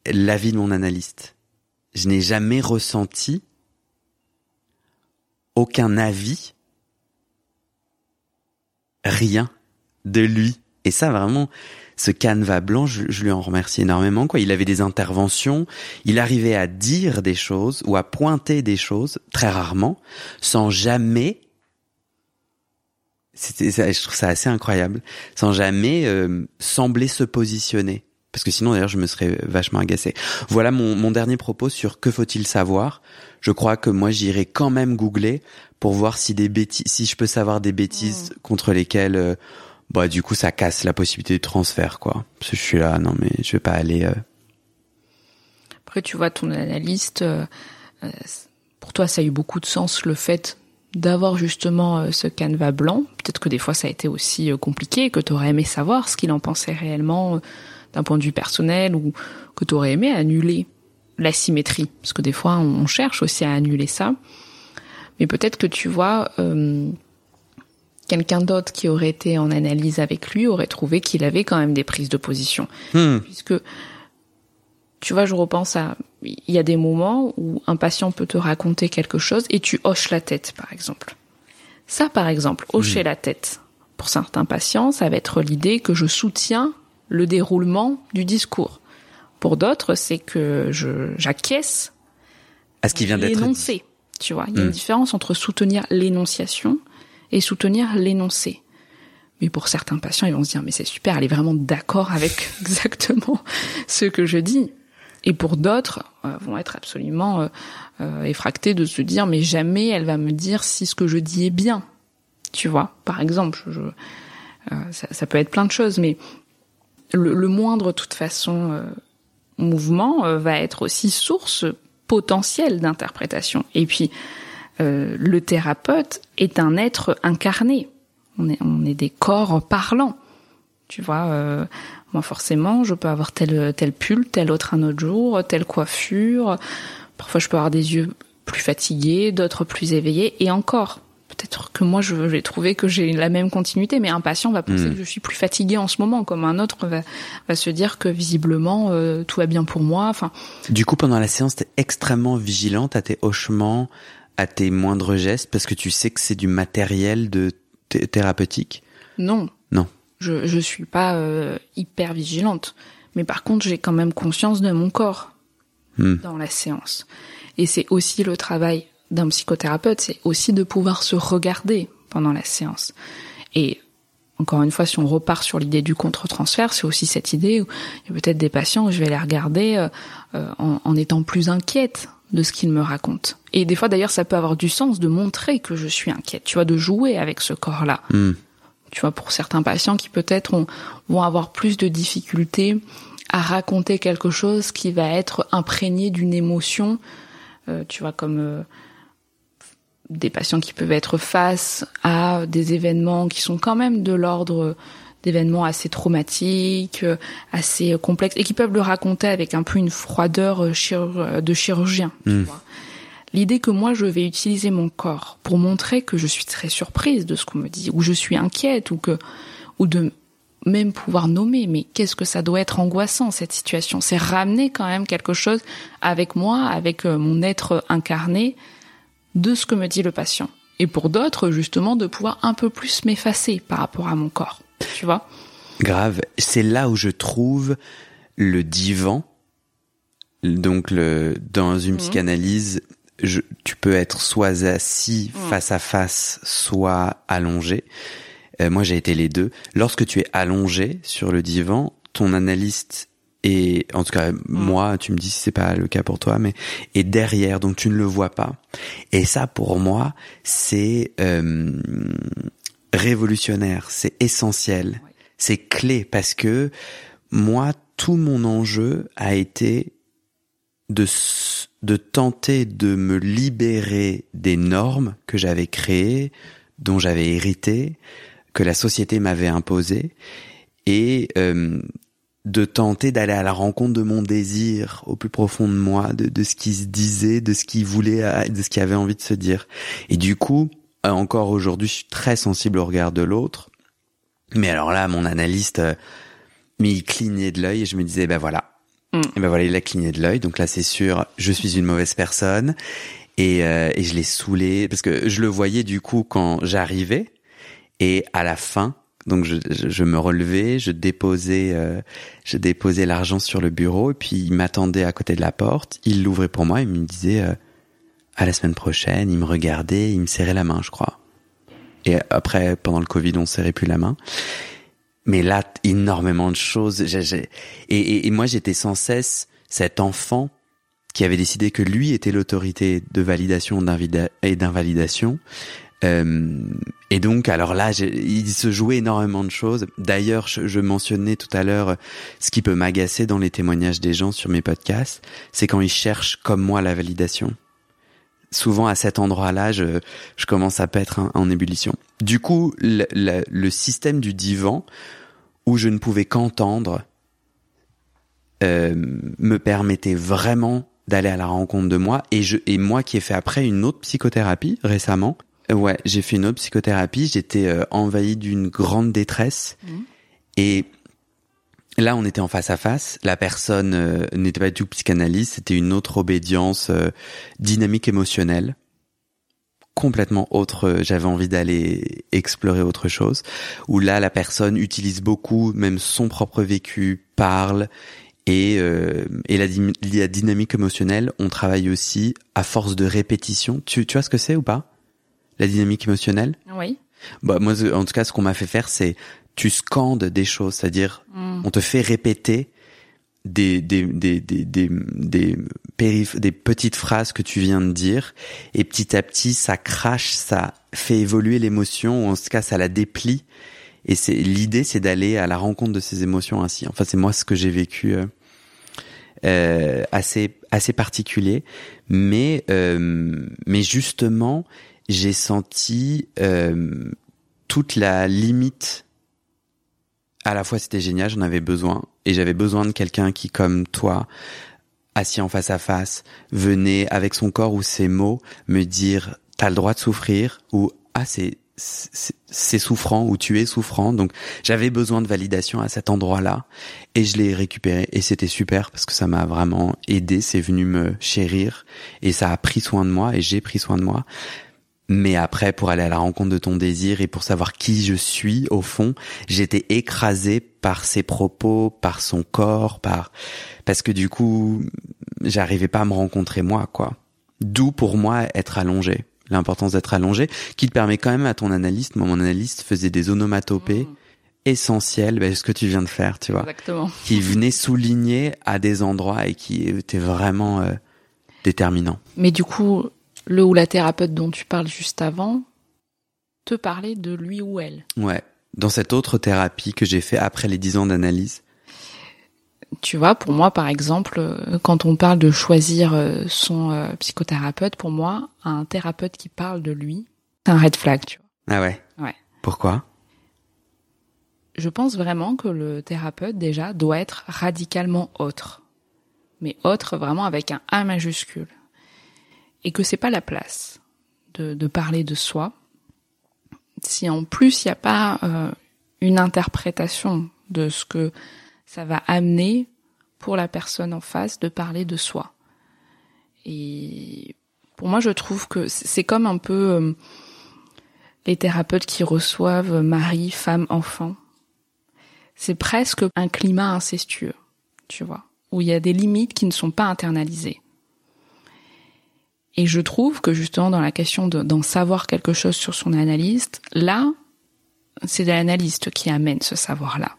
l'avis de mon analyste. Je n'ai jamais ressenti aucun avis, rien de lui. Et ça, vraiment, ce canevas blanc, je, lui en remercie énormément. Quoi, il avait des interventions, il arrivait à dire des choses ou à pointer des choses très rarement, sans jamais. Je trouve ça assez incroyable, sans jamais euh, sembler se positionner. Parce que sinon, d'ailleurs, je me serais vachement agacé. Voilà mon, mon dernier propos sur que faut-il savoir. Je crois que moi, j'irai quand même googler pour voir si des bêtises, si je peux savoir des bêtises mm. contre lesquelles, euh, bah du coup ça casse la possibilité de transfert quoi. Parce que je suis là, non mais je vais pas aller. Euh... Après tu vois ton analyste, euh, euh, pour toi ça a eu beaucoup de sens le fait d'avoir justement euh, ce canevas blanc. Peut-être que des fois ça a été aussi compliqué, que tu aurais aimé savoir ce qu'il en pensait réellement d'un point de vue personnel ou que tu aurais aimé annuler la symétrie. Parce que des fois on cherche aussi à annuler ça. Mais peut-être que tu vois, quelqu'un d'autre qui aurait été en analyse avec lui aurait trouvé qu'il avait quand même des prises de position. Hmm. Puisque, tu vois, je repense à, il y a des moments où un patient peut te raconter quelque chose et tu hoches la tête, par exemple. Ça, par exemple, hocher hmm. la tête. Pour certains patients, ça va être l'idée que je soutiens le déroulement du discours. Pour d'autres, c'est que je j'acquiesce à ce qui vient d'être énoncé. Tu vois, il y a une hmm. différence entre soutenir l'énonciation et soutenir l'énoncé. Mais pour certains patients, ils vont se dire mais c'est super, elle est vraiment d'accord avec exactement ce que je dis. Et pour d'autres, euh, vont être absolument euh, euh, effractés de se dire mais jamais elle va me dire si ce que je dis est bien. Tu vois, par exemple, je, ça, ça, peut être plein de choses, mais le, le moindre, de toute façon, mouvement va être aussi source potentielle d'interprétation. Et puis, euh, le thérapeute est un être incarné. On est, on est des corps parlants. Tu vois, euh, moi forcément, je peux avoir tel tel pull, tel autre un autre jour, telle coiffure. Parfois, je peux avoir des yeux plus fatigués, d'autres plus éveillés, et encore. Peut-être que moi, je vais trouver que j'ai la même continuité, mais un patient va penser hmm. que je suis plus fatiguée en ce moment, comme un autre va, va se dire que visiblement euh, tout va bien pour moi. Enfin. Du coup, pendant la séance, t'es extrêmement vigilante à tes hochements, à tes moindres gestes parce que tu sais que c'est du matériel de thérapeutique? Non. Non. Je je suis pas euh, hyper vigilante, mais par contre j'ai quand même conscience de mon corps hmm. dans la séance. Et c'est aussi le travail d'un psychothérapeute, c'est aussi de pouvoir se regarder pendant la séance. Et encore une fois, si on repart sur l'idée du contre-transfert, c'est aussi cette idée où il y a peut-être des patients où je vais les regarder euh, euh, en, en, étant plus inquiète de ce qu'il me raconte. Et des fois, d'ailleurs, ça peut avoir du sens de montrer que je suis inquiète, tu vois, de jouer avec ce corps-là. Hmm. Tu vois, pour certains patients qui peut-être vont avoir plus de difficultés à raconter quelque chose qui va être imprégné d'une émotion, euh, tu vois, comme euh, des patients qui peuvent être face à des événements qui sont quand même de l'ordre d'événements assez traumatiques, euh, assez euh, complexes, et qui peuvent le raconter avec un peu une froideur euh, de chirurgien. Hmm. L'idée que moi je vais utiliser mon corps pour montrer que je suis très surprise de ce qu'on me dit, ou je suis inquiète, ou que, ou de même pouvoir nommer, mais qu'est-ce que ça doit être angoissant cette situation? C'est ramener quand même quelque chose avec moi, avec mon être incarné, de ce que me dit le patient. Et pour d'autres, justement, de pouvoir un peu plus m'effacer par rapport à mon corps tu vois? Grave. C'est là où je trouve le divan. Donc, le, dans une mhm. psychanalyse, je, tu peux être soit assis mhm. face à face, soit allongé. Euh, moi, j'ai été les deux. Lorsque tu es allongé sur le divan, ton analyste et en tout cas mhm. moi tu me dis si c'est pas le cas pour toi mais est derrière donc tu ne le vois pas et ça pour moi c'est euh, révolutionnaire, c'est essentiel, c'est clé parce que moi, tout mon enjeu a été de, de tenter de me libérer des normes que j'avais créées, dont j'avais hérité, que la société m'avait imposées, et euh, de tenter d'aller à la rencontre de mon désir au plus profond de moi, de, de ce qui se disait, de ce qui voulait, de ce qui avait envie de se dire. Et du coup, encore aujourd'hui, je suis très sensible au regard de l'autre. Mais alors là, mon analyste, euh, mais il clignait de l'œil et je me disais, ben voilà. Mm. Et ben voilà, il a cligné de l'œil. Donc là, c'est sûr, je suis une mauvaise personne. Et, euh, et je l'ai saoulé parce que je le voyais du coup quand j'arrivais et à la fin, donc je, je, me relevais, je déposais, je déposais l'argent sur le bureau et puis il m'attendait à côté de la porte. Il l'ouvrait pour moi, il me disait à la semaine prochaine, il me regardait, il me serrait la main, je crois. Et après, pendant le Covid, on serrait plus la main. Mais là, énormément de choses. Et, moi, j'étais sans cesse cet enfant qui avait décidé que lui était l'autorité de validation et d'invalidation, Euh, et donc, alors là, il se jouait énormément de choses. D'ailleurs, je, je, mentionnais tout à l'heure ce qui peut m'agacer dans les témoignages des gens sur mes podcasts, c'est quand ils cherchent comme moi la validation. Souvent à cet endroit-là, je, je commence à paître en, ébullition. Du coup, le, le, le, système du divan, où je ne pouvais qu'entendre, euh, me permettait vraiment d'aller à la rencontre de moi. Et je, et moi qui ai fait après une autre psychothérapie récemment, Ouais, j'ai fait une autre psychothérapie. J'étais euh, envahi d'une grande détresse. Mmh. Et là, on était en face à face. La personne euh, n'était pas du tout psychanalyste. C'était une autre obédience euh, dynamique émotionnelle. Complètement autre. J'avais envie d'aller explorer autre chose. Où là, la personne utilise beaucoup, même son propre vécu, parle. Et, et la, la dynamique émotionnelle, on travaille aussi à force de répétition. Tu, tu vois ce que c'est ou pas? La dynamique émotionnelle? Oui. Bah moi, en tout cas, ce qu'on m'a fait faire, c'est tu scandes des choses, c'est-à-dire mm. on te fait répéter des des des des des des, des petites phrases que tu viens de dire et petit à petit ça crache, ça fait évoluer l'émotion ou en tout cas ça la déplie et c'est l'idée c'est d'aller à la rencontre de ces émotions ainsi. Enfin c'est moi ce que j'ai vécu euh, euh, assez assez particulier mais euh, mais justement j'ai senti euh, toute la limite. À la fois, c'était génial, j'en avais besoin, et j'avais besoin de quelqu'un qui, comme toi, assis en face à face, venait avec son corps ou ses mots me dire t'as le droit de souffrir ou ah c'est c'est souffrant ou tu es souffrant. Donc j'avais besoin de validation à cet endroit-là. Et je l'ai récupéré. Et c'était super parce que ça m'a vraiment aidé, c'est venu me chérir. Et ça a pris soin de moi. Et j'ai pris soin de moi. Mais après, pour aller à la rencontre de ton désir et pour savoir qui je suis, au fond, j'étais écrasé par ses propos, par son corps, par parce que du coup, j'arrivais pas à me rencontrer moi, quoi. D'où pour moi être allongé, l'importance d'être allongé, qui te permet quand même à ton analyste. Moi, mon analyste faisait des onomatopées. Mmh. essentielles, ben, ce que tu viens de faire, tu vois, Exactement. qui venait souligner à des endroits et qui était vraiment euh, déterminant. Mais du coup, le ou la thérapeute dont tu parles juste avant te parlait de lui ou elle. Ouais. Dans cette autre thérapie que j'ai fait après les dix ans d'analyse. Tu vois, pour moi, par exemple, euh, quand on parle de choisir euh, son euh, psychothérapeute, pour moi, un thérapeute qui parle de lui, c'est un red flag, tu vois. Ah ouais. Ouais. Pourquoi? Je pense vraiment que le thérapeute déjà doit être radicalement autre, mais autre vraiment avec un A majuscule et que c'est pas la place de, parler de soi, si en plus il n'y a pas euh, une interprétation de ce que ça va amener pour la personne en face de parler de soi. Et pour moi, je trouve que c'est comme un peu euh, les thérapeutes qui reçoivent mari, femme, enfant. C'est presque un climat incestueux, tu vois, où il y a des limites qui ne sont pas internalisées. Et je trouve que justement dans la question d'en savoir quelque chose sur son analyste, là, c'est l'analyste qui amène ce savoir-là.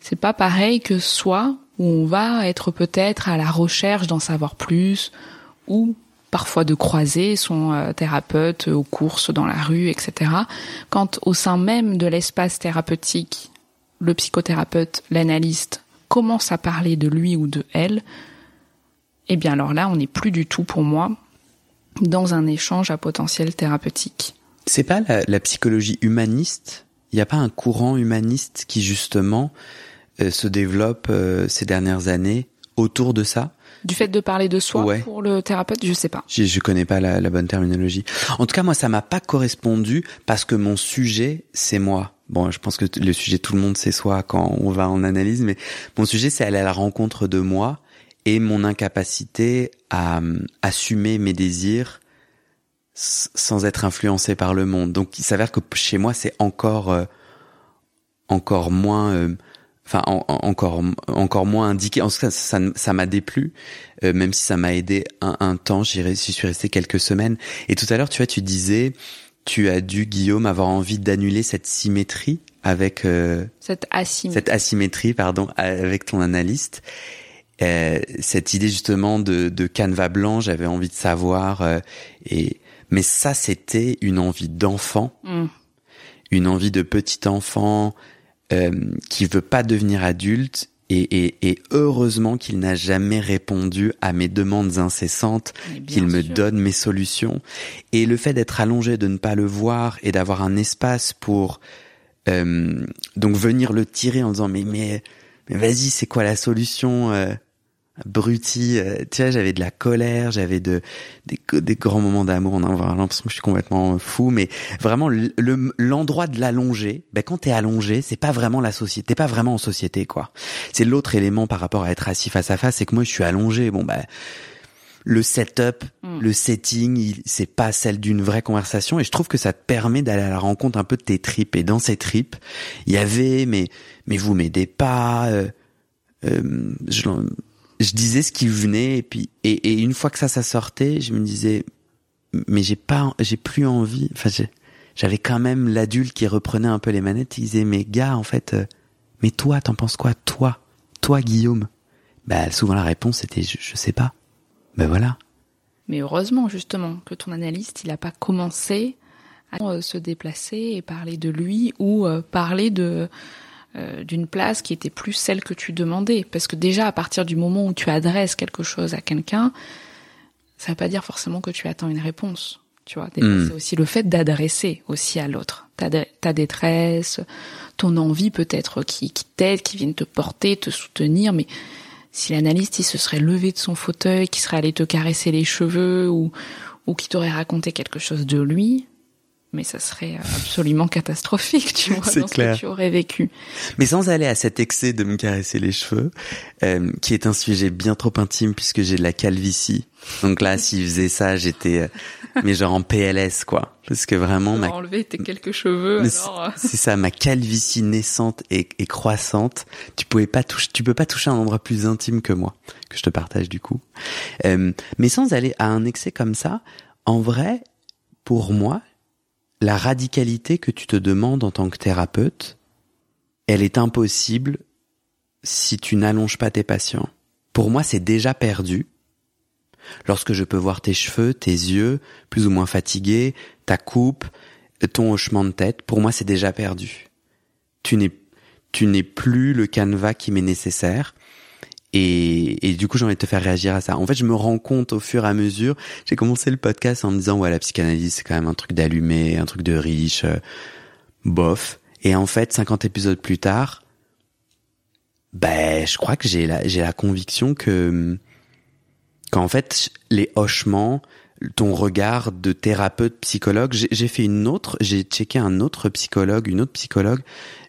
C'est pas pareil que soi, où on va être peut-être à la recherche d'en savoir plus, ou parfois de croiser son euh, thérapeute aux courses dans la rue, etc. Quand au sein même de l'espace thérapeutique, le psychothérapeute, l'analyste commence à parler de lui ou de elle, eh bien alors là, on n'est plus du tout pour moi dans un échange à potentiel thérapeutique. C'est pas la, psychologie humaniste? Il n'y a pas un courant humaniste qui justement euh, se développe euh, ces dernières années autour de ça? Du fait de parler de soi pour le thérapeute, je sais pas. Je, je connais pas la, la bonne terminologie. En tout cas, moi, ça m'a pas correspondu parce que mon sujet, c'est moi. Bon, je pense que le sujet, tout le monde sait soi quand on va en analyse, mais mon sujet, c'est aller à la rencontre de moi et mon incapacité à euh, assumer mes désirs sans être influencé par le monde. Donc il s'avère que chez moi c'est encore euh, encore moins euh, enfin encore encore moins indiqué. En tout cas ça ça m'a déplu même si ça m'a aidé un, un temps. J'y suis resté quelques semaines. Et tout à l'heure tu vois tu disais tu as dû Guillaume avoir envie d'annuler cette symétrie avec cette asymétrie. cette asymétrie pardon avec ton analyste euh, cette idée justement de, de canevas blanc, j'avais envie de savoir. euh, et mais ça, c'était une envie d'enfant, Mm. une envie de petit enfant euh, qui veut pas devenir adulte. Et, et, et heureusement qu'il n'a jamais répondu à mes demandes incessantes, qu'il me donne mes solutions. Et le fait d'être allongé, de ne pas le voir et d'avoir un espace pour euh, donc venir le tirer en disant mais mais mais vas-y c'est quoi la solution euh, abruti euh, tu vois j'avais de la colère j'avais de des, des grands moments d'amour on a l'impression que je suis complètement fou mais vraiment le- le- l'endroit de l'allonger ben quand t'es allongé c'est pas vraiment la société t'es pas vraiment en société quoi c'est l'autre élément par rapport à être assis face à face c'est que moi je suis allongé bon ben le setup, Mm. le setting, c'est pas celle d'une vraie conversation et je trouve que ça te permet d'aller à la rencontre un peu de tes tripes et dans ces tripes, il y avait mais mais vous m'aidez pas euh, euh, je, l'en- je disais ce qui venait et puis et, une fois que ça ça sortait, je me disais mais j'ai pas j'ai plus envie enfin j'avais quand même l'adulte qui reprenait un peu les manettes, il disait mais gars en fait euh, mais toi t'en penses quoi toi? Toi Guillaume? Bah souvent la réponse c'était je, sais pas. Ben voilà. Mais heureusement, justement, que ton analyste, il n'a pas commencé à euh, se déplacer et parler de lui ou euh, parler de euh, d'une place qui était plus celle que tu demandais. Parce que déjà, à partir du moment où tu adresses quelque chose à quelqu'un, ça veut pas dire forcément que tu attends une réponse. Tu vois, Déjà, Mm. c'est aussi le fait d'adresser aussi à l'autre ta, dé- ta détresse, ton envie peut-être qui, qui t'aide, qui vienne te porter, te soutenir, mais si l'analyste il se serait levé de son fauteuil, qui serait allé te caresser les cheveux ou ou qui t'aurait raconté quelque chose de lui, mais ça serait absolument catastrophique, tu vois, dans clair. ce que tu aurais vécu. Mais sans aller à cet excès de me caresser les cheveux, euh, qui est un sujet bien trop intime puisque j'ai de la calvitie. Donc là, s'il faisait ça, j'étais, euh, mais genre en PLS quoi, parce que vraiment ma, Enlever tes quelques cheveux, alors. euh, c'est c'est ça, ma calvitie naissante et, et croissante. Tu pouvais pas toucher, tu peux pas toucher un endroit plus intime que moi, que je te partage du coup. Euh, mais sans aller à un excès comme ça, en vrai, pour moi, la radicalité que tu te demandes en tant que thérapeute, elle est impossible si tu n'allonges pas tes patients. Pour moi, c'est déjà perdu. Lorsque je peux voir tes cheveux, tes yeux, plus ou moins fatigués, ta coupe, ton hochement de tête, pour moi, c'est déjà perdu. Tu n'es, plus le canevas qui m'est nécessaire. Et, du coup, j'ai envie de te faire réagir à ça. En fait, je me rends compte au fur et à mesure. J'ai commencé le podcast en me disant, ouais, la psychanalyse, c'est quand même un truc d'allumé, un truc de riche, euh, bof. Et en fait, 50 épisodes plus tard, ben, je crois que j'ai la, j'ai la conviction que, qu'en fait, les hochements, ton regard de thérapeute, psychologue, j'ai j'ai fait une autre, j'ai checké un autre psychologue, une autre psychologue.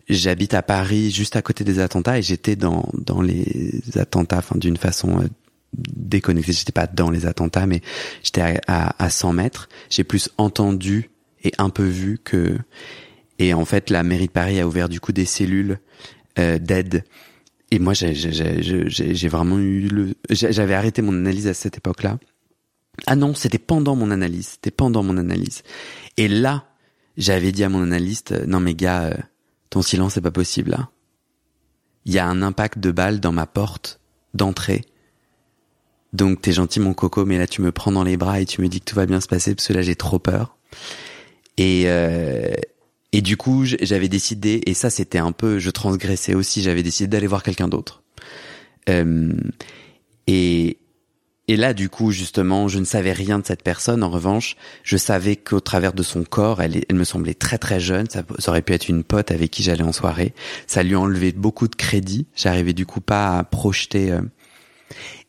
J'habite à Paris, juste à côté des attentats, et j'étais dans dans les attentats, enfin d'une façon euh, déconnectée. J'étais pas dans les attentats, mais j'étais à, à, à 100 mètres. J'ai plus entendu et un peu vu que. Et en fait, la mairie de Paris a ouvert du coup des cellules euh, d'aide. Et moi, j'ai vraiment eu le. J'avais arrêté mon analyse à cette époque-là. Ah non, c'était pendant mon analyse. C'était pendant mon analyse. Et là, j'avais dit à mon analyste, euh, non mais gars, euh, ton silence c'est pas possible là. Il y a un impact de balle dans ma porte d'entrée. Donc t'es gentil mon coco, mais là tu me prends dans les bras et tu me dis que tout va bien se passer parce que là j'ai trop peur. Et euh, et du coup j'avais décidé et ça c'était un peu, je transgressais aussi. J'avais décidé d'aller voir quelqu'un d'autre. Euh, et et là, du coup, justement, je ne savais rien de cette personne. En revanche, je savais qu'au travers de son corps, elle, me semblait très très jeune. Ça, aurait pu être une pote avec qui j'allais en soirée. Ça lui enlevait beaucoup de crédit. J'arrivais du coup pas à projeter. euh.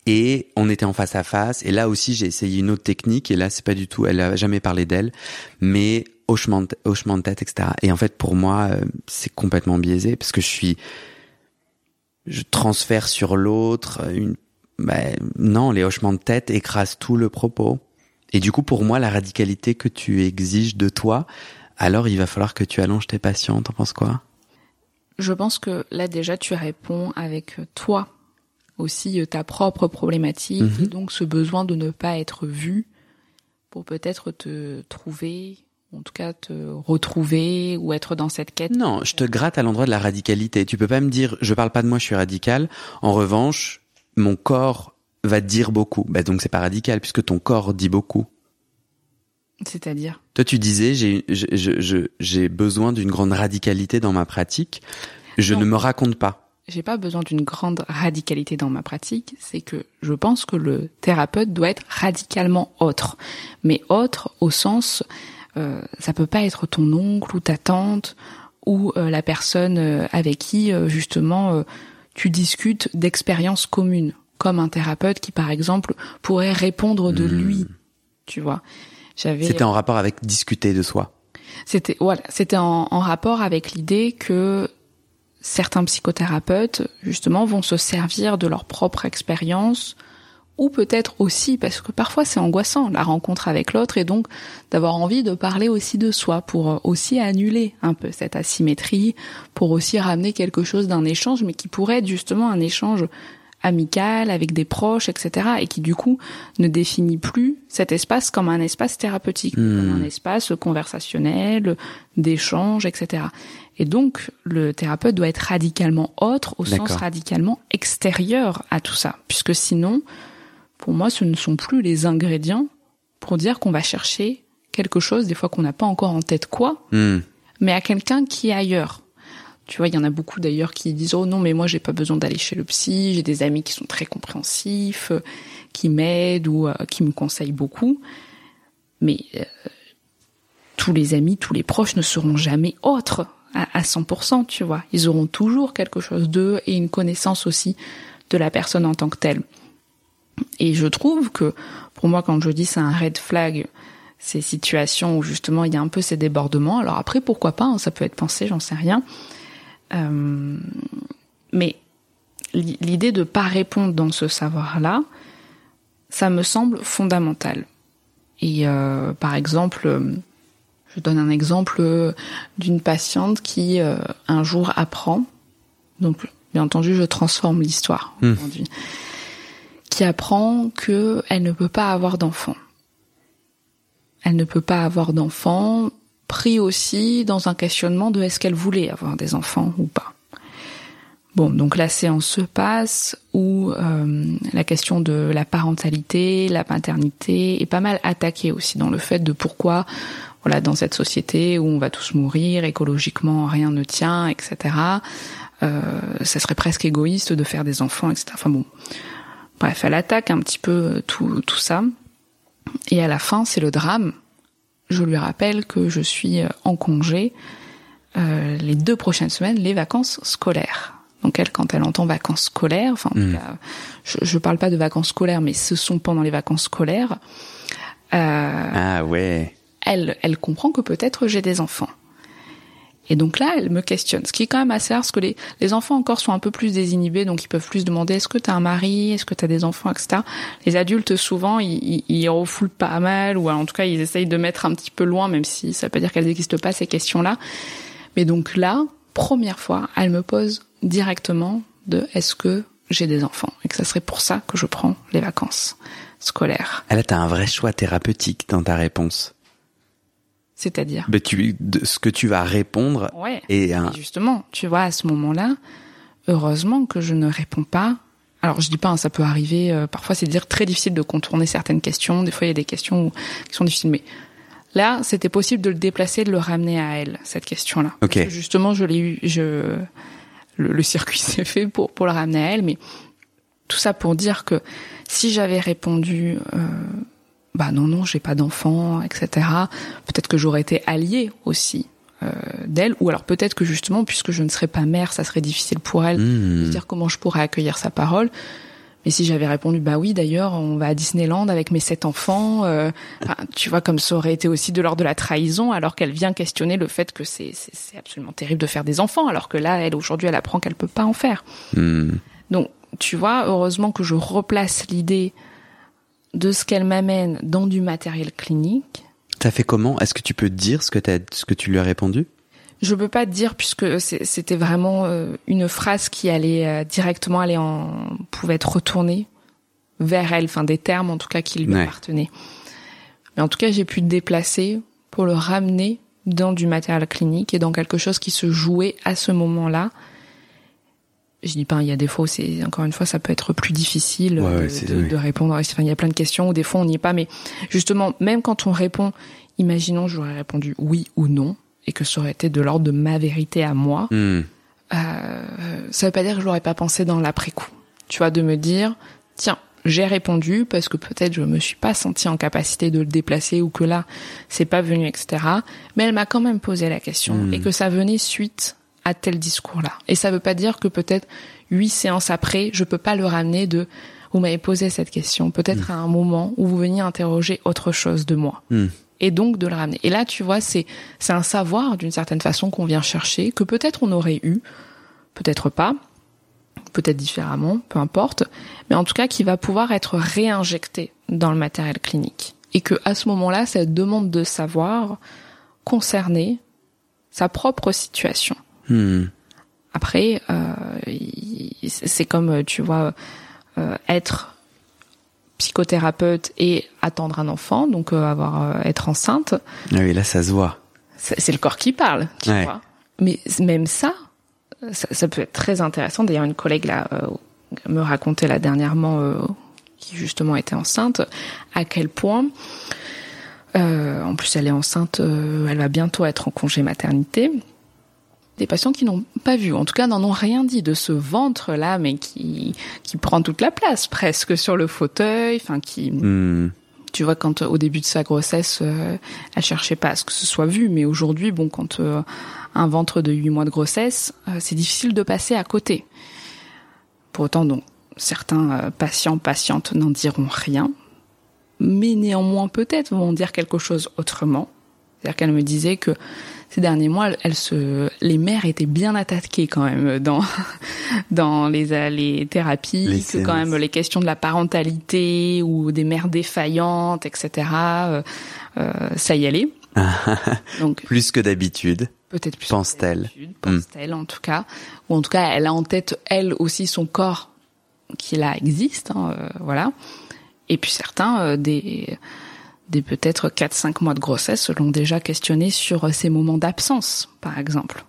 Et on était en face à face. Et là aussi, j'ai essayé une autre technique. Et là, c'est pas du tout. Elle a jamais parlé d'elle, mais hochement de, tête, etc. Et en fait, pour moi, euh, c'est complètement biaisé parce que je suis, je transfère sur l'autre une ben, non, les hochements de tête écrasent tout le propos. Et du coup, pour moi, la radicalité que tu exiges de toi, alors il va falloir que tu allonges tes patients. T'en penses quoi? Je pense que là déjà tu réponds avec toi aussi euh, ta propre problématique Mhm. et donc ce besoin de ne pas être vu pour peut-être te trouver, en tout cas te retrouver ou être dans cette quête. Non, je te gratte à l'endroit de la radicalité. Tu peux pas me dire, je parle pas de moi, je suis radical. En revanche, mon corps va dire beaucoup. Bah donc c'est pas radical puisque ton corps dit beaucoup. C'est-à-dire? Toi, tu disais, j'ai j'ai besoin d'une grande radicalité dans ma pratique. Je ne me raconte pas. J'ai pas besoin d'une grande radicalité dans ma pratique. C'est que je pense que le thérapeute doit être radicalement autre, mais autre au sens, euh, ça peut pas être ton oncle ou ta tante ou euh, la personne euh, avec qui euh, justement tu discutes d'expériences communes, comme un thérapeute qui par exemple pourrait répondre de hmm. lui, tu vois. C'était en rapport avec discuter de soi. C'était voilà, c'était en, en, rapport avec l'idée que certains psychothérapeutes justement vont se servir de leur propre expérience ou peut-être aussi parce que parfois c'est angoissant la rencontre avec l'autre et donc d'avoir envie de parler aussi de soi pour aussi annuler un peu cette asymétrie, pour aussi ramener quelque chose d'un échange mais qui pourrait être justement un échange amical avec des proches, etc. et qui du coup ne définit plus cet espace comme un espace thérapeutique, hmm. comme un espace conversationnel, d'échange, etc. Et donc le thérapeute doit être radicalement autre au sens radicalement extérieur à tout ça, puisque sinon, pour moi, ce ne sont plus les ingrédients pour dire qu'on va chercher quelque chose, des fois qu'on n'a pas encore en tête quoi, hmm. mais à quelqu'un qui est ailleurs. Tu vois, il y en a beaucoup d'ailleurs qui disent oh non mais moi j'ai pas besoin d'aller chez le psy, j'ai des amis qui sont très compréhensifs, qui m'aident ou euh, qui me conseillent beaucoup. Mais euh, tous les amis, tous les proches ne seront jamais autres à, à 100%, tu vois. Ils auront toujours quelque chose d'eux et une connaissance aussi de la personne en tant que telle. Et je trouve que pour moi quand je dis c'est un red flag, ces situations où justement il y a un peu ces débordements. Alors après pourquoi pas, hein, ça peut être pensé, j'en sais rien. Euh, mais l'idée de pas répondre dans ce savoir-là, ça me semble fondamental. Et euh, par exemple, je donne un exemple d'une patiente qui euh, un jour apprend, donc bien entendu je transforme l'histoire hmm. aujourd'hui, qui apprend que elle ne peut pas avoir d'enfant. Elle ne peut pas avoir d'enfant pris aussi dans un questionnement de est-ce qu'elle voulait avoir des enfants ou pas. Bon, donc la séance se passe où euh, la question de la parentalité, la paternité est pas mal attaquée aussi dans le fait de pourquoi, voilà, dans cette société où on va tous mourir, écologiquement rien ne tient, etc. Euh, ça serait presque égoïste de faire des enfants, etc. Enfin bon, bref, elle attaque un petit peu tout, tout ça. Et à la fin, c'est le drame je lui rappelle que je suis euh, en congé euh, les deux prochaines semaines, les vacances scolaires. Donc elle, quand elle entend vacances scolaires, enfin, hmm. je, je parle pas de vacances scolaires, mais ce sont pendant les vacances scolaires. Euh, ah ouais. Elle, elle comprend que peut-être j'ai des enfants. Et donc là, elle me questionne, ce qui est quand même assez rare, parce que les, les enfants encore sont un peu plus désinhibés, donc ils peuvent plus demander est-ce que tu as un mari, est-ce que tu as des enfants, etc. Les adultes, souvent, ils, ils, refoulent pas mal, ou en tout cas, ils essayent de mettre un petit peu loin, même si ça veut pas dire qu'elles n'existent pas, ces questions-là. Mais donc là, première fois, elle me pose directement de est-ce que j'ai des enfants, et que ça serait pour ça que je prends les vacances scolaires. Elle a un vrai choix thérapeutique dans ta réponse. C'est-à-dire ben tu, de, ce que tu vas répondre. Ouais. Et, justement, tu vois, à ce moment-là, heureusement que je ne réponds pas. Alors je dis pas, hein, ça peut arriver. Euh, parfois, c'est dire très difficile de contourner certaines questions. Des fois, il y a des questions qui sont difficiles, mais là, c'était possible de le déplacer, de le ramener à elle cette question-là. Ok. justement, je l'ai eu. Je le, le circuit s'est fait pour pour le ramener à elle, mais tout ça pour dire que si j'avais répondu. Euh, bah non non j'ai pas d'enfant etc peut-être que j'aurais été alliée aussi euh, d'elle ou alors peut-être que justement puisque je ne serais pas mère ça serait difficile pour elle de hmm. dire comment je pourrais accueillir sa parole mais si j'avais répondu bah oui d'ailleurs on va à Disneyland avec mes sept enfants euh, tu vois comme ça aurait été aussi de l'ordre de la trahison alors qu'elle vient questionner le fait que c'est c'est absolument terrible de faire des enfants alors que là elle aujourd'hui elle apprend qu'elle peut pas en faire hmm. donc tu vois heureusement que je replace l'idée de ce qu'elle m'amène dans du matériel clinique. T'as fait comment? Est-ce que tu peux dire ce que, as, ce que tu lui as répondu? Je peux pas te dire puisque c'était vraiment euh, une phrase qui allait euh, directement aller en pouvait être retournée vers elle, enfin des termes en tout cas qui lui appartenaient. Mais en tout cas, j'ai pu déplacer pour le ramener dans du matériel clinique et dans quelque chose qui se jouait à ce moment-là Je dis pas, il y a des fois, c'est encore une fois, ça peut être plus difficile Ouais, ouais, de, de- répondre. Enfin, il y a plein de questions où des fois on n'y est pas, mais justement, même quand on répond, imaginons j'aurais répondu oui ou non et que ça aurait été de l'ordre de ma vérité à moi. Hmm. Euh, ça veut pas dire que je l'aurais pas pensé dans l'après-coup. Tu vois, de me dire, tiens, j'ai répondu parce que peut-être je me suis pas senti en capacité de le déplacer ou que là, c'est pas venu, etc. Mais elle m'a quand même posé la question Mm. et que ça venait suite à tel discours-là. Et ça veut pas dire que peut-être huit séances après, je peux pas le ramener de, vous m'avez posé cette question, peut-être à un moment où vous veniez interroger autre chose de moi Hmm. et donc de le ramener. Et là, tu vois, c'est c'est un savoir d'une certaine façon qu'on vient chercher, que peut-être on aurait eu, peut-être pas, peut-être différemment, peu importe, mais en tout cas qui va pouvoir être réinjecté dans le matériel clinique. Et que à ce moment-là, cette demande de savoir concernait sa propre situation. Hmm. Après, euh, c'est comme, tu vois, euh, être psychothérapeute et attendre un enfant, donc euh, avoir euh, être enceinte, Ah oui, là, ça se voit. c'est le corps qui parle, tu Ouais. vois. Mais même ça, ça, ça peut être très intéressant. D'ailleurs, une collègue là euh, me racontait là dernièrement, euh, qui justement était enceinte, à quel point, euh, en plus elle est enceinte, euh, elle va bientôt être en congé maternité. Des patients qui n'ont pas vu, en tout cas n'en ont rien dit de ce ventre là, mais qui qui prend toute la place presque sur le fauteuil, enfin qui Hmm. tu vois, quand euh, au début de sa grossesse, euh, elle cherchait pas à ce que ce soit vu, mais aujourd'hui, bon, quand euh, un ventre de 8 mois de grossesse, euh, c'est difficile de passer à côté. Pour autant, donc, certains patients, patientes n'en diront rien, mais néanmoins peut-être vont dire quelque chose autrement. C'est-à-dire qu'elle me disait que ces derniers mois, elle, elle se, les mères étaient bien attaquées quand même dans dans les les thérapies, Les que quand même les questions de la parentalité ou des mères défaillantes, etc. euh, euh, ça y allait. Donc Plus que d'habitude. peut-être plus Pense-t-elle. d'habitude, pense-t-elle en tout cas, ou en tout cas elle a en tête elle aussi son corps qui là existe, hein, euh, voilà. Et puis certains euh, des des peut-être 4-5 mois de grossesse l'ont déjà questionné sur euh, ces moments d'absence, par exemple.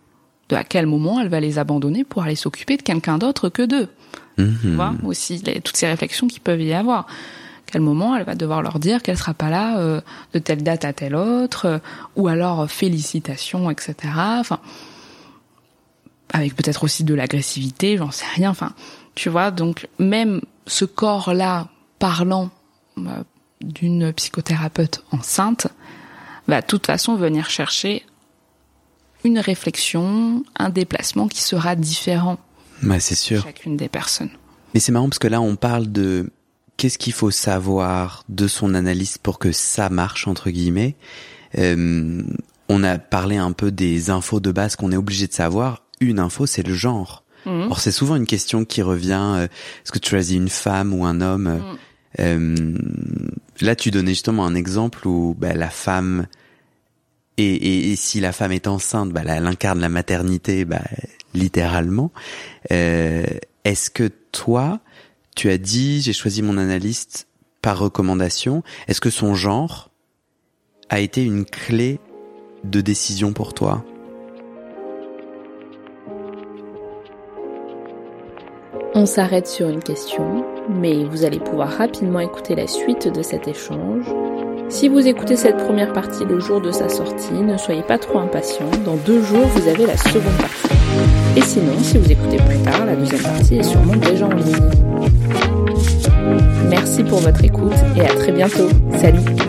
De à quel moment elle va les abandonner pour aller s'occuper de quelqu'un d'autre que d'eux. Tu Mhm. vois, aussi les- toutes ces réflexions qui peuvent y avoir. Quel moment elle va devoir leur dire qu'elle sera pas là euh, de telle date à telle autre, euh, ou alors euh, félicitations, etc. Enfin, avec peut-être aussi de l'agressivité, j'en sais rien. Enfin, tu vois, donc même ce corps-là parlant d'une psychothérapeute enceinte va de toute façon venir chercher une réflexion, un déplacement qui sera différent Bah, c'est sûr. chacune des personnes. Mais c'est marrant parce que là, on parle de qu'est-ce qu'il faut savoir de son analyse pour que ça marche, entre guillemets. Euh, on a parlé un peu des infos de base qu'on est obligé de savoir. Une info, c'est le genre. Mhm. Or, c'est souvent une question qui revient, euh, est-ce que tu choisis une femme ou un homme? Mhm. Euh, Là, tu donnais justement un exemple où bah, la femme, et, si la femme est enceinte, bah, elle incarne la maternité, bah, littéralement. Euh, Est-ce que toi, tu as dit, j'ai choisi mon analyste par recommandation, est-ce que son genre a été une clé de décision pour toi? On s'arrête sur une question, mais vous allez pouvoir rapidement écouter la suite de cet échange. Si vous écoutez cette première partie le jour de sa sortie, ne soyez pas trop impatient. Dans deux jours, vous avez la seconde partie. Et sinon, si vous écoutez plus tard, la deuxième partie est sûrement déjà en ligne. Merci pour votre écoute et à très bientôt. Salut